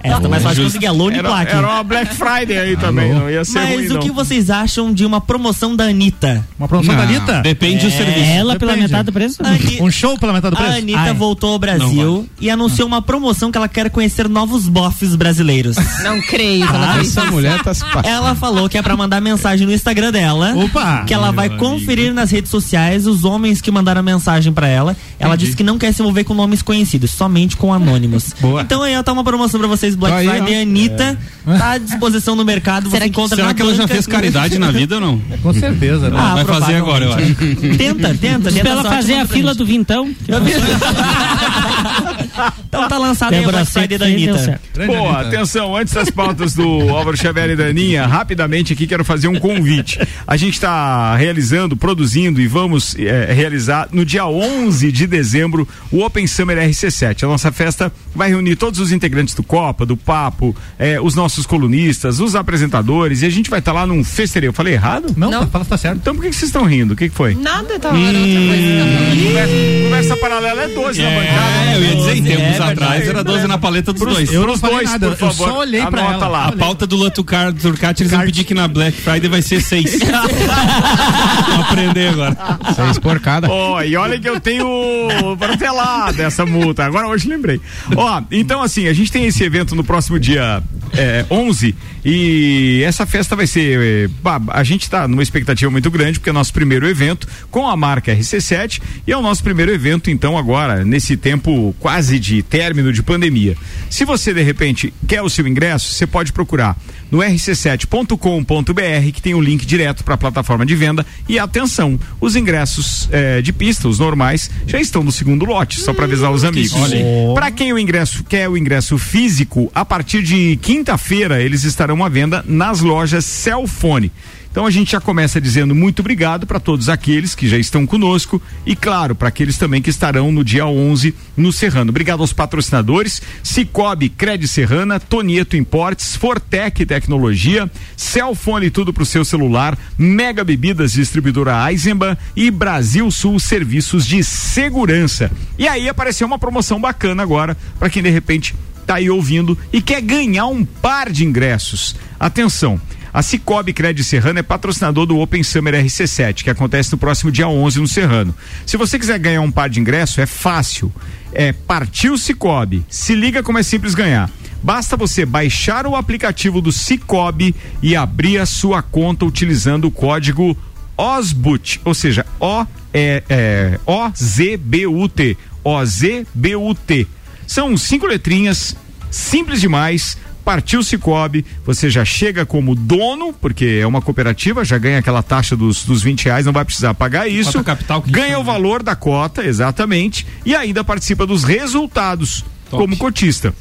Essa tá mais fácil de conseguir a Lone Era, Plaque. era uma Black Friday aí também, não ia ser Mas ruim, o não. que vocês acham de uma promoção da Anitta? Uma promoção da Não. Anitta? Depende do serviço. Ela pela Depende. metade do preço? Ani- Um show pela metade do A preço? Anitta Ai. voltou ao Não Brasil e anunciou uma promoção que ela quer conhecer novos bofs brasileiros. Não creio. Ela fez. Essa mulher tá se passando. Ela falou que é pra mandar mensagem no Instagram dela. Opa! Que ela vai conferir nas redes sociais os homens que mandaram mensagem pra ela. Ela disse que não quer se envolver com nomes conhecidos, somente com anônimos. Boa. Então aí ó, tá uma promoção pra vocês, Black Aí, ó. Friday. A Anitta tá à disposição no mercado. Você encontra Será na que ela já fez caridade na vida ou não? Com certeza, né? Ah, Vai fazer agora, eu acho. Tenta, tenta, tenta. pra ela fazer a fila do vintão. Então tá lançado aí a Débora Black Friday da Anitta. Pô, atenção, antes das pautas do Álvaro Xavier e da Aninha, rapidamente aqui quero fazer um convite. A gente está realizando, produzindo e vamos eh, realizar no dia 11 de dezembro o Open Summer RC7. A nossa festa vai reunir todos os integrantes do Copa, do Papo, eh, os nossos colunistas, os apresentadores e a gente vai estar lá num festeirão. Eu falei errado? Não, Tá, fala que tá certo. Então por que, que vocês estão rindo? O que, que foi? Nada, tava outra coisa. Conversa, conversa paralela é 12 na bancada. É, eu ia dizer, em É tempos verdade. atrás era 12 na paleta dos dois. Eu não Pros falei dois, nada, por eu favor, só olhei pra ela. lá. A pauta do Latucar Turcati, eles vão pedir que na Black Friday vai ser 6. Vou aprender agora. Seis porcada. Ó, e olha que eu tenho protelado essa multa. Agora hoje lembrei. Ó, então assim, a gente tem esse evento no próximo dia é, 11 e essa festa vai ser. bah, a gente tá numa expectativa muito grande porque é o nosso primeiro evento com a marca RC7 e é o nosso primeiro evento, então, agora, nesse tempo quase de término de pandemia. Se você de repente quer o seu ingresso, você pode procurar no rc7.com.br que tem o link direto para a plataforma de venda e atenção, os ingressos eh, de pista, os normais, já estão no segundo lote, só para avisar os amigos. Para quem o ingresso quer o ingresso físico, a partir de quinta-feira eles estarão à venda nas lojas Cellfone. Então a gente já começa dizendo muito obrigado para todos aqueles que já estão conosco e claro, para aqueles também que estarão no dia 11 no Serrano. Obrigado aos patrocinadores: Cicobi, Cred Serrana, Tonieto Importes, Fortec Tecnologia, Cellfone tudo pro seu celular, Mega Bebidas Distribuidora Eisenbahn e Brasil Sul Serviços de Segurança. E aí apareceu uma promoção bacana agora para quem de repente tá aí ouvindo e quer ganhar um par de ingressos. Atenção. A Cicobi Cred Serrano é patrocinador do Open Summer RC7, que acontece no próximo dia 11 no Serrano. Se você quiser ganhar um par de ingresso, é fácil. É partiu Cicobi. Se liga como é simples ganhar. Basta você baixar o aplicativo do Cicobi e abrir a sua conta utilizando o código OSBUT, ou seja, O é, é O Z B U T, O Z B U T. São cinco letrinhas, simples demais. Partiu Cicobi, você já chega como dono, porque é uma cooperativa, já ganha aquela taxa dos, dos 20 reais, não vai precisar pagar isso. Capital que ganha o valor da cota, exatamente, e ainda participa dos resultados como cotista.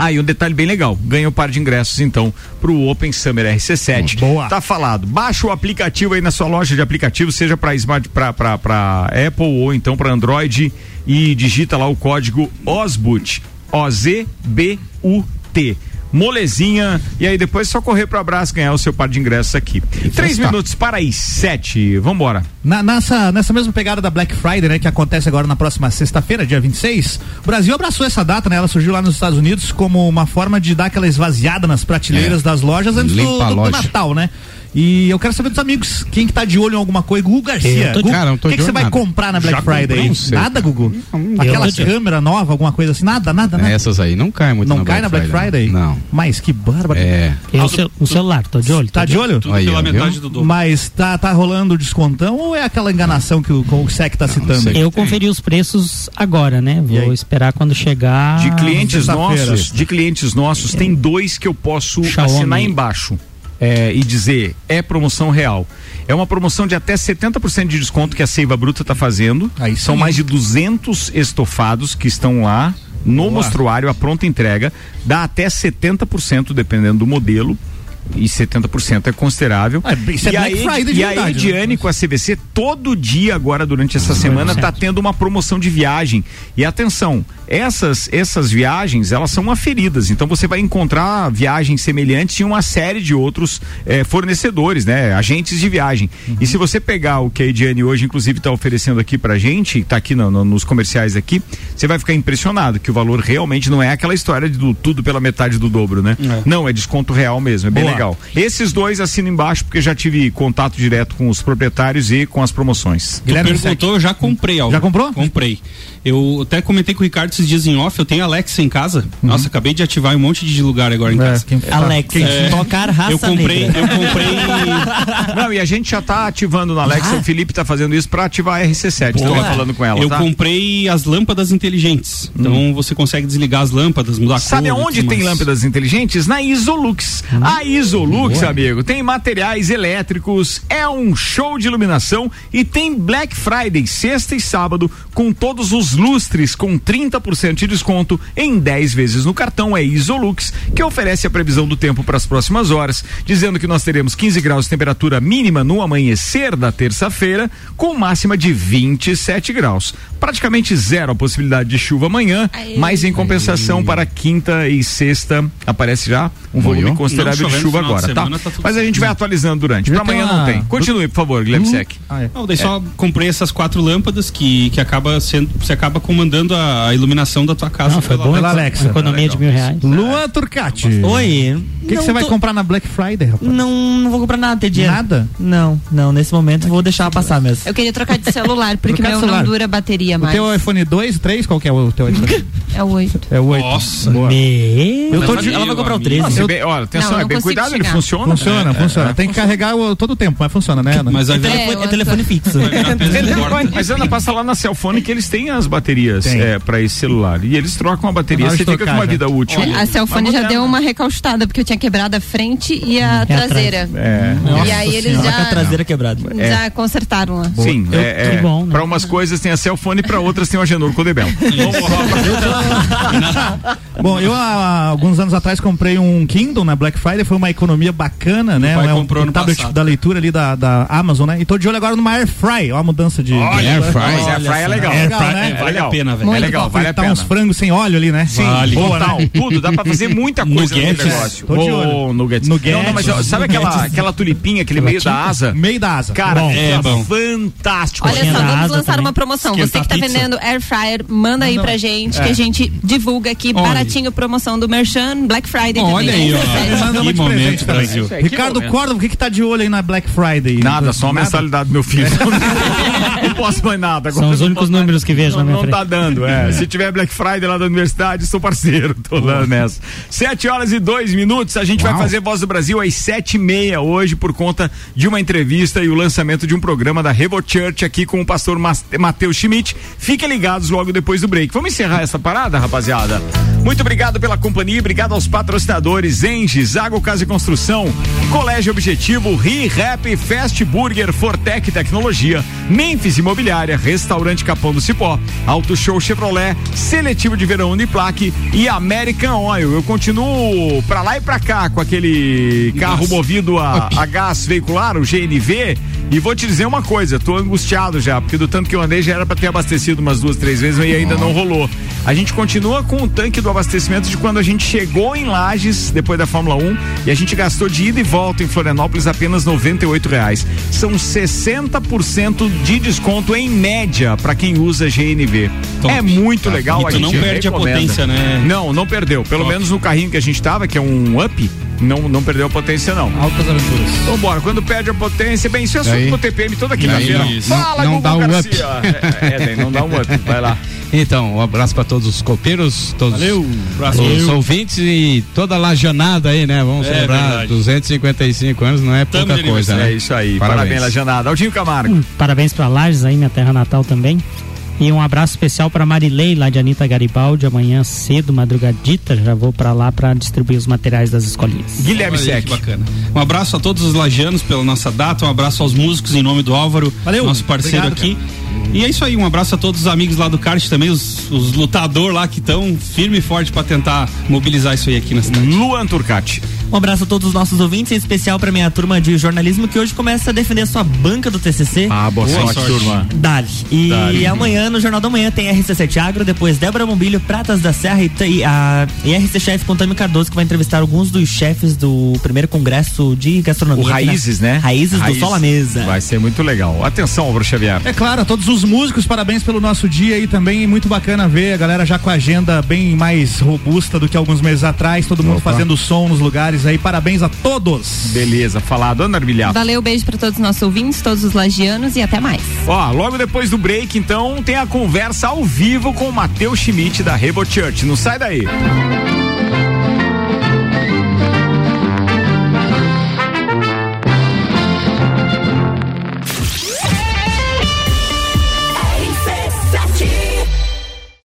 Aí um detalhe bem legal, ganha o par de ingressos então pro Open Summer RC7. Boa. Tá falado. Baixa o aplicativo aí na sua loja de aplicativos, seja para smart para para Apple ou então para Android e digita lá o código OSBUT, O Z B U T. Molezinha, e aí depois é só correr pro abraço ganhar o seu par de ingressos aqui. Três está. minutos para as sete. Vambora. Na- nessa, nessa mesma pegada da Black Friday, né, que acontece agora na próxima sexta-feira, dia 26, o Brasil abraçou essa data, né? Ela surgiu lá nos Estados Unidos como uma forma de dar aquela esvaziada nas prateleiras É. das lojas antes do, Limpa do- do. Natal, né? E eu quero saber dos amigos, quem que tá de olho em alguma coisa? Gugu Garcia. Gugu, Cara, não tô o que, você vai nada. comprar na Black Já Friday? não sei. Nada, Gugu? Aquela câmera nova, alguma coisa assim? Nada, nada, nada. Essas aí não caem muito Não na cai Black na Black Friday, Friday? Não. Mas que bárbaro. É. Eu, cel- o celular, tô de olho. Tá de olho? Tudo Aí, pela metade do dobro. Mas tá, tá rolando descontão ou é aquela enganação que o, o SEC tá citando? sei. Eu conferi os preços agora, né? Vou esperar quando chegar. De clientes nossos, de clientes nossos, tem dois que eu posso assinar embaixo. É, e dizer é promoção real. É uma promoção de até 70% de desconto que a Seiva Bruta está fazendo. Aí São mais de 200 estofados que estão lá no Boa. mostruário, a pronta entrega. Dá até 70% dependendo do modelo. E 70% é considerável. Ah, isso é e, Black a, Friday de e a verdade, né? Ediane com a CVC, todo dia agora durante essa semana certo. tá tendo uma promoção de viagem. E atenção, essas essas viagens, elas são aferidas. Então você vai encontrar viagens semelhantes em uma série de outros eh, fornecedores, né? Agentes de viagem. E se você pegar o que a Ediane hoje, inclusive, está oferecendo aqui pra gente, tá aqui no- no- nos comerciais aqui, você vai ficar impressionado que o valor realmente não é aquela história de do, tudo pela metade do dobro, né? Não, é desconto real mesmo. É bem Boa. legal. Esses dois assino embaixo porque já tive contato direto com os proprietários e com as promoções. Tu perguntou, eu já comprei algo. Já comprou? Comprei. Eu até comentei com o Ricardo esses dias em off, eu tenho Alexa em casa. Nossa, acabei de ativar um monte de lugar agora em casa. Alexa, tocar raça eu comprei, negra. eu comprei Não, e a gente já tá ativando na Alexa, o Felipe tá fazendo isso pra ativar a RC7. Boa. Tava falando com ela, Eu tá? comprei as lâmpadas inteligentes. Então você consegue desligar as lâmpadas, mudar a Sabe cor. e aonde tudo tem mais. lâmpadas inteligentes? Na Isolux. A Isolux, Boa. amigo, tem materiais elétricos, é um show de iluminação e tem Black Friday, sexta e sábado, com todos os lustres com 30% de desconto em 10 vezes no cartão. É Isolux, que oferece a previsão do tempo para as próximas horas, dizendo que nós teremos 15 graus de temperatura mínima no amanhecer da terça-feira, com máxima de 27 graus. Praticamente zero a possibilidade de chuva amanhã, mas em compensação para quinta e sexta aparece já um volume considerável de chovendo chuva final agora, tá? semana, tá Mas a gente vai atualizando durante. Já tem amanhã não uma- tem. Continue, por favor, Guilherme Sec. Não, daí só comprei essas quatro lâmpadas que, que acaba sendo, você acaba comandando a, a iluminação da tua casa. Não, foi bom, Alexa. Economia de mil reais. Luan Turcati. Oi. O que que você vai comprar na Black Friday, rapaz? Não, não vou comprar nada, ter dinheiro. Nada? Não, não, nesse momento vou deixar passar mesmo. Eu queria trocar de celular, porque meu celular. não dura bateria O mais. teu iPhone 2, 3, qual que é o teu iPhone? É o 8. É o 8. Nossa. Boa. Eu tô de... Ela vai comprar o 13. Nossa, Eu- bem- olha, atenção, Não, é bem consigo ele funciona. Funciona, É, funciona. é. Tem que carregar o, todo o tempo, mas funciona, né, Ana? Mas. É, É eu- telefone fixo. Mas Ana, passa lá na Cellphone que eles têm as baterias é, para esse celular. E eles trocam a bateria, você fica com uma já. vida útil. A Cellphone já deu uma recalchutada, porque eu tinha quebrado a frente e a traseira. É. e aí eles com a já, traseira quebrada. já consertaram lá. Sim, é, que é, bom, né? para umas coisas tem a Cellphone, para outras tem o Agenor Codebel. Bom, eu há alguns anos atrás comprei um Kindle na Black Friday, foi uma economia bacana, né? pai É um, comprou um no tablet passado. da leitura ali da, da Amazon, né? E tô de olho agora numa Air Fry, ó, a mudança de. Olha, Air Fry, Olha Air Fry é legal. Air Legal, Fry, né? é Vale a pena, velho. É legal, top. vale a pena. uns frangos sem óleo ali, né? Sim, Vale. Boa, total, né? tudo, dá pra fazer muita coisa no negócio. Tô de olho. Nuggets. Nuggets. Não, não, mas ó, sabe aquela, aquela tulipinha, aquele meio da asa? Meio da asa. Cara, Bom. É fantástico. Olha só, vamos lançar uma promoção. Você que tá vendendo Air Fryer, manda aí pra gente, É. que a gente divulga aqui baratinho promoção do Merchan, Black Friday Olha aí, ó. Momento. Brasil. É, Ricardo momento. Córdoba, o que que tá de olho aí na Black Friday? Nada, só a mensalidade do meu filho. não posso mais nada. Agora São os únicos posso números que vejo não, na minha não frente. tá dando, é. Se tiver Black Friday lá da universidade, sou parceiro. Tô lá nessa. Sete horas e dois minutos. A gente vai fazer Voz do Brasil às sete e meia hoje por conta de uma entrevista e o lançamento de um programa da Revo Church aqui com o pastor Matheus Schmidt. Fiquem ligados logo depois do break. Vamos encerrar essa parada, rapaziada? Muito obrigado pela companhia, obrigado aos patrocinadores Enges, Água Casa e Construção, Colégio Objetivo, Ri-Rap, Fast Burger, Fortec Tecnologia, Memphis Imobiliária, Restaurante Capão do Cipó, Auto Show Chevrolet, Seletivo de Verão Uniplaque e American Oil. Eu continuo pra lá e pra cá com aquele carro movido a, a gás veicular, o GNV, e vou te dizer uma coisa, tô angustiado já, porque do tanto que eu andei já era pra ter abastecido umas duas, três vezes e ainda não rolou. A gente continua com o tanque do abastecimento de quando a gente chegou em Lages, depois da Fórmula 1, e a gente gastou de ida e volta em Florianópolis apenas 98 reais. São 60% de desconto em média para quem usa GNV. Top. É muito Tá. legal. A gente não perde a recomenda. potência, né? Não, não perdeu. Pelo Top. menos no carrinho que a gente tava, que é um up, não, não perdeu a potência, não. Altas aventuras. Vambora, quando perde a potência, bem, isso é assunto Daí- TPM toda quinta-feira. Fala, Não Gugu dá um up. Garcia. É, é, daí não dá um up, vai lá. Então, um abraço para todos os copeiros, todos Valeu. Os ouvintes e toda a lajanada aí, né? Vamos É celebrar verdade. 255 anos, não é Tamo pouca coisa, né? É isso aí, parabéns, Parabéns. Lajanada. Aldinho Camargo. Hum, Parabéns pra Lages aí, minha terra natal também. E um abraço especial pra Marilei, lá de Anitta Garibaldi. Amanhã cedo, madrugadita, já vou pra lá pra distribuir os materiais das escolinhas. Guilherme Olha Sec. que bacana. Um abraço a todos os lajanos pela nossa data, um abraço aos músicos em nome do Álvaro, Valeu. nosso parceiro Obrigado, aqui. E é isso aí, um abraço a todos os amigos lá do kart também, os, os lutadores lá que estão firme e forte para tentar mobilizar isso aí aqui na cidade. Luan Turcati. Um abraço a todos os nossos ouvintes, em especial pra minha turma de jornalismo que hoje começa a defender a sua banca do TCC. Ah, boa, Boa sorte, sorte. turma. Dali. E Dali. amanhã, no Jornal da Manhã, tem RC7 Agro, depois Débora Bombilho, Pratas da Serra e, e a e RC Chef com Tami Cardoso, que vai entrevistar alguns dos chefes do primeiro congresso de gastronomia. O aqui na- Raízes, né? Raízes Raiz. do Sol à Mesa. Vai ser muito legal. Atenção, Álvaro Xavier. É claro, a todos os músicos, parabéns pelo nosso dia aí também. Muito bacana ver a galera já com a agenda bem mais robusta do que alguns meses atrás. Todo mundo Opa. fazendo som nos lugares Lages aí, parabéns a todos. Beleza, falado. Ana Arbilhato. Valeu, beijo para todos os nossos ouvintes, todos os lagianos e até mais. Ó, logo depois do break, então, tem a conversa ao vivo com o Matheus Schmidt da Rebo Church. Não sai daí.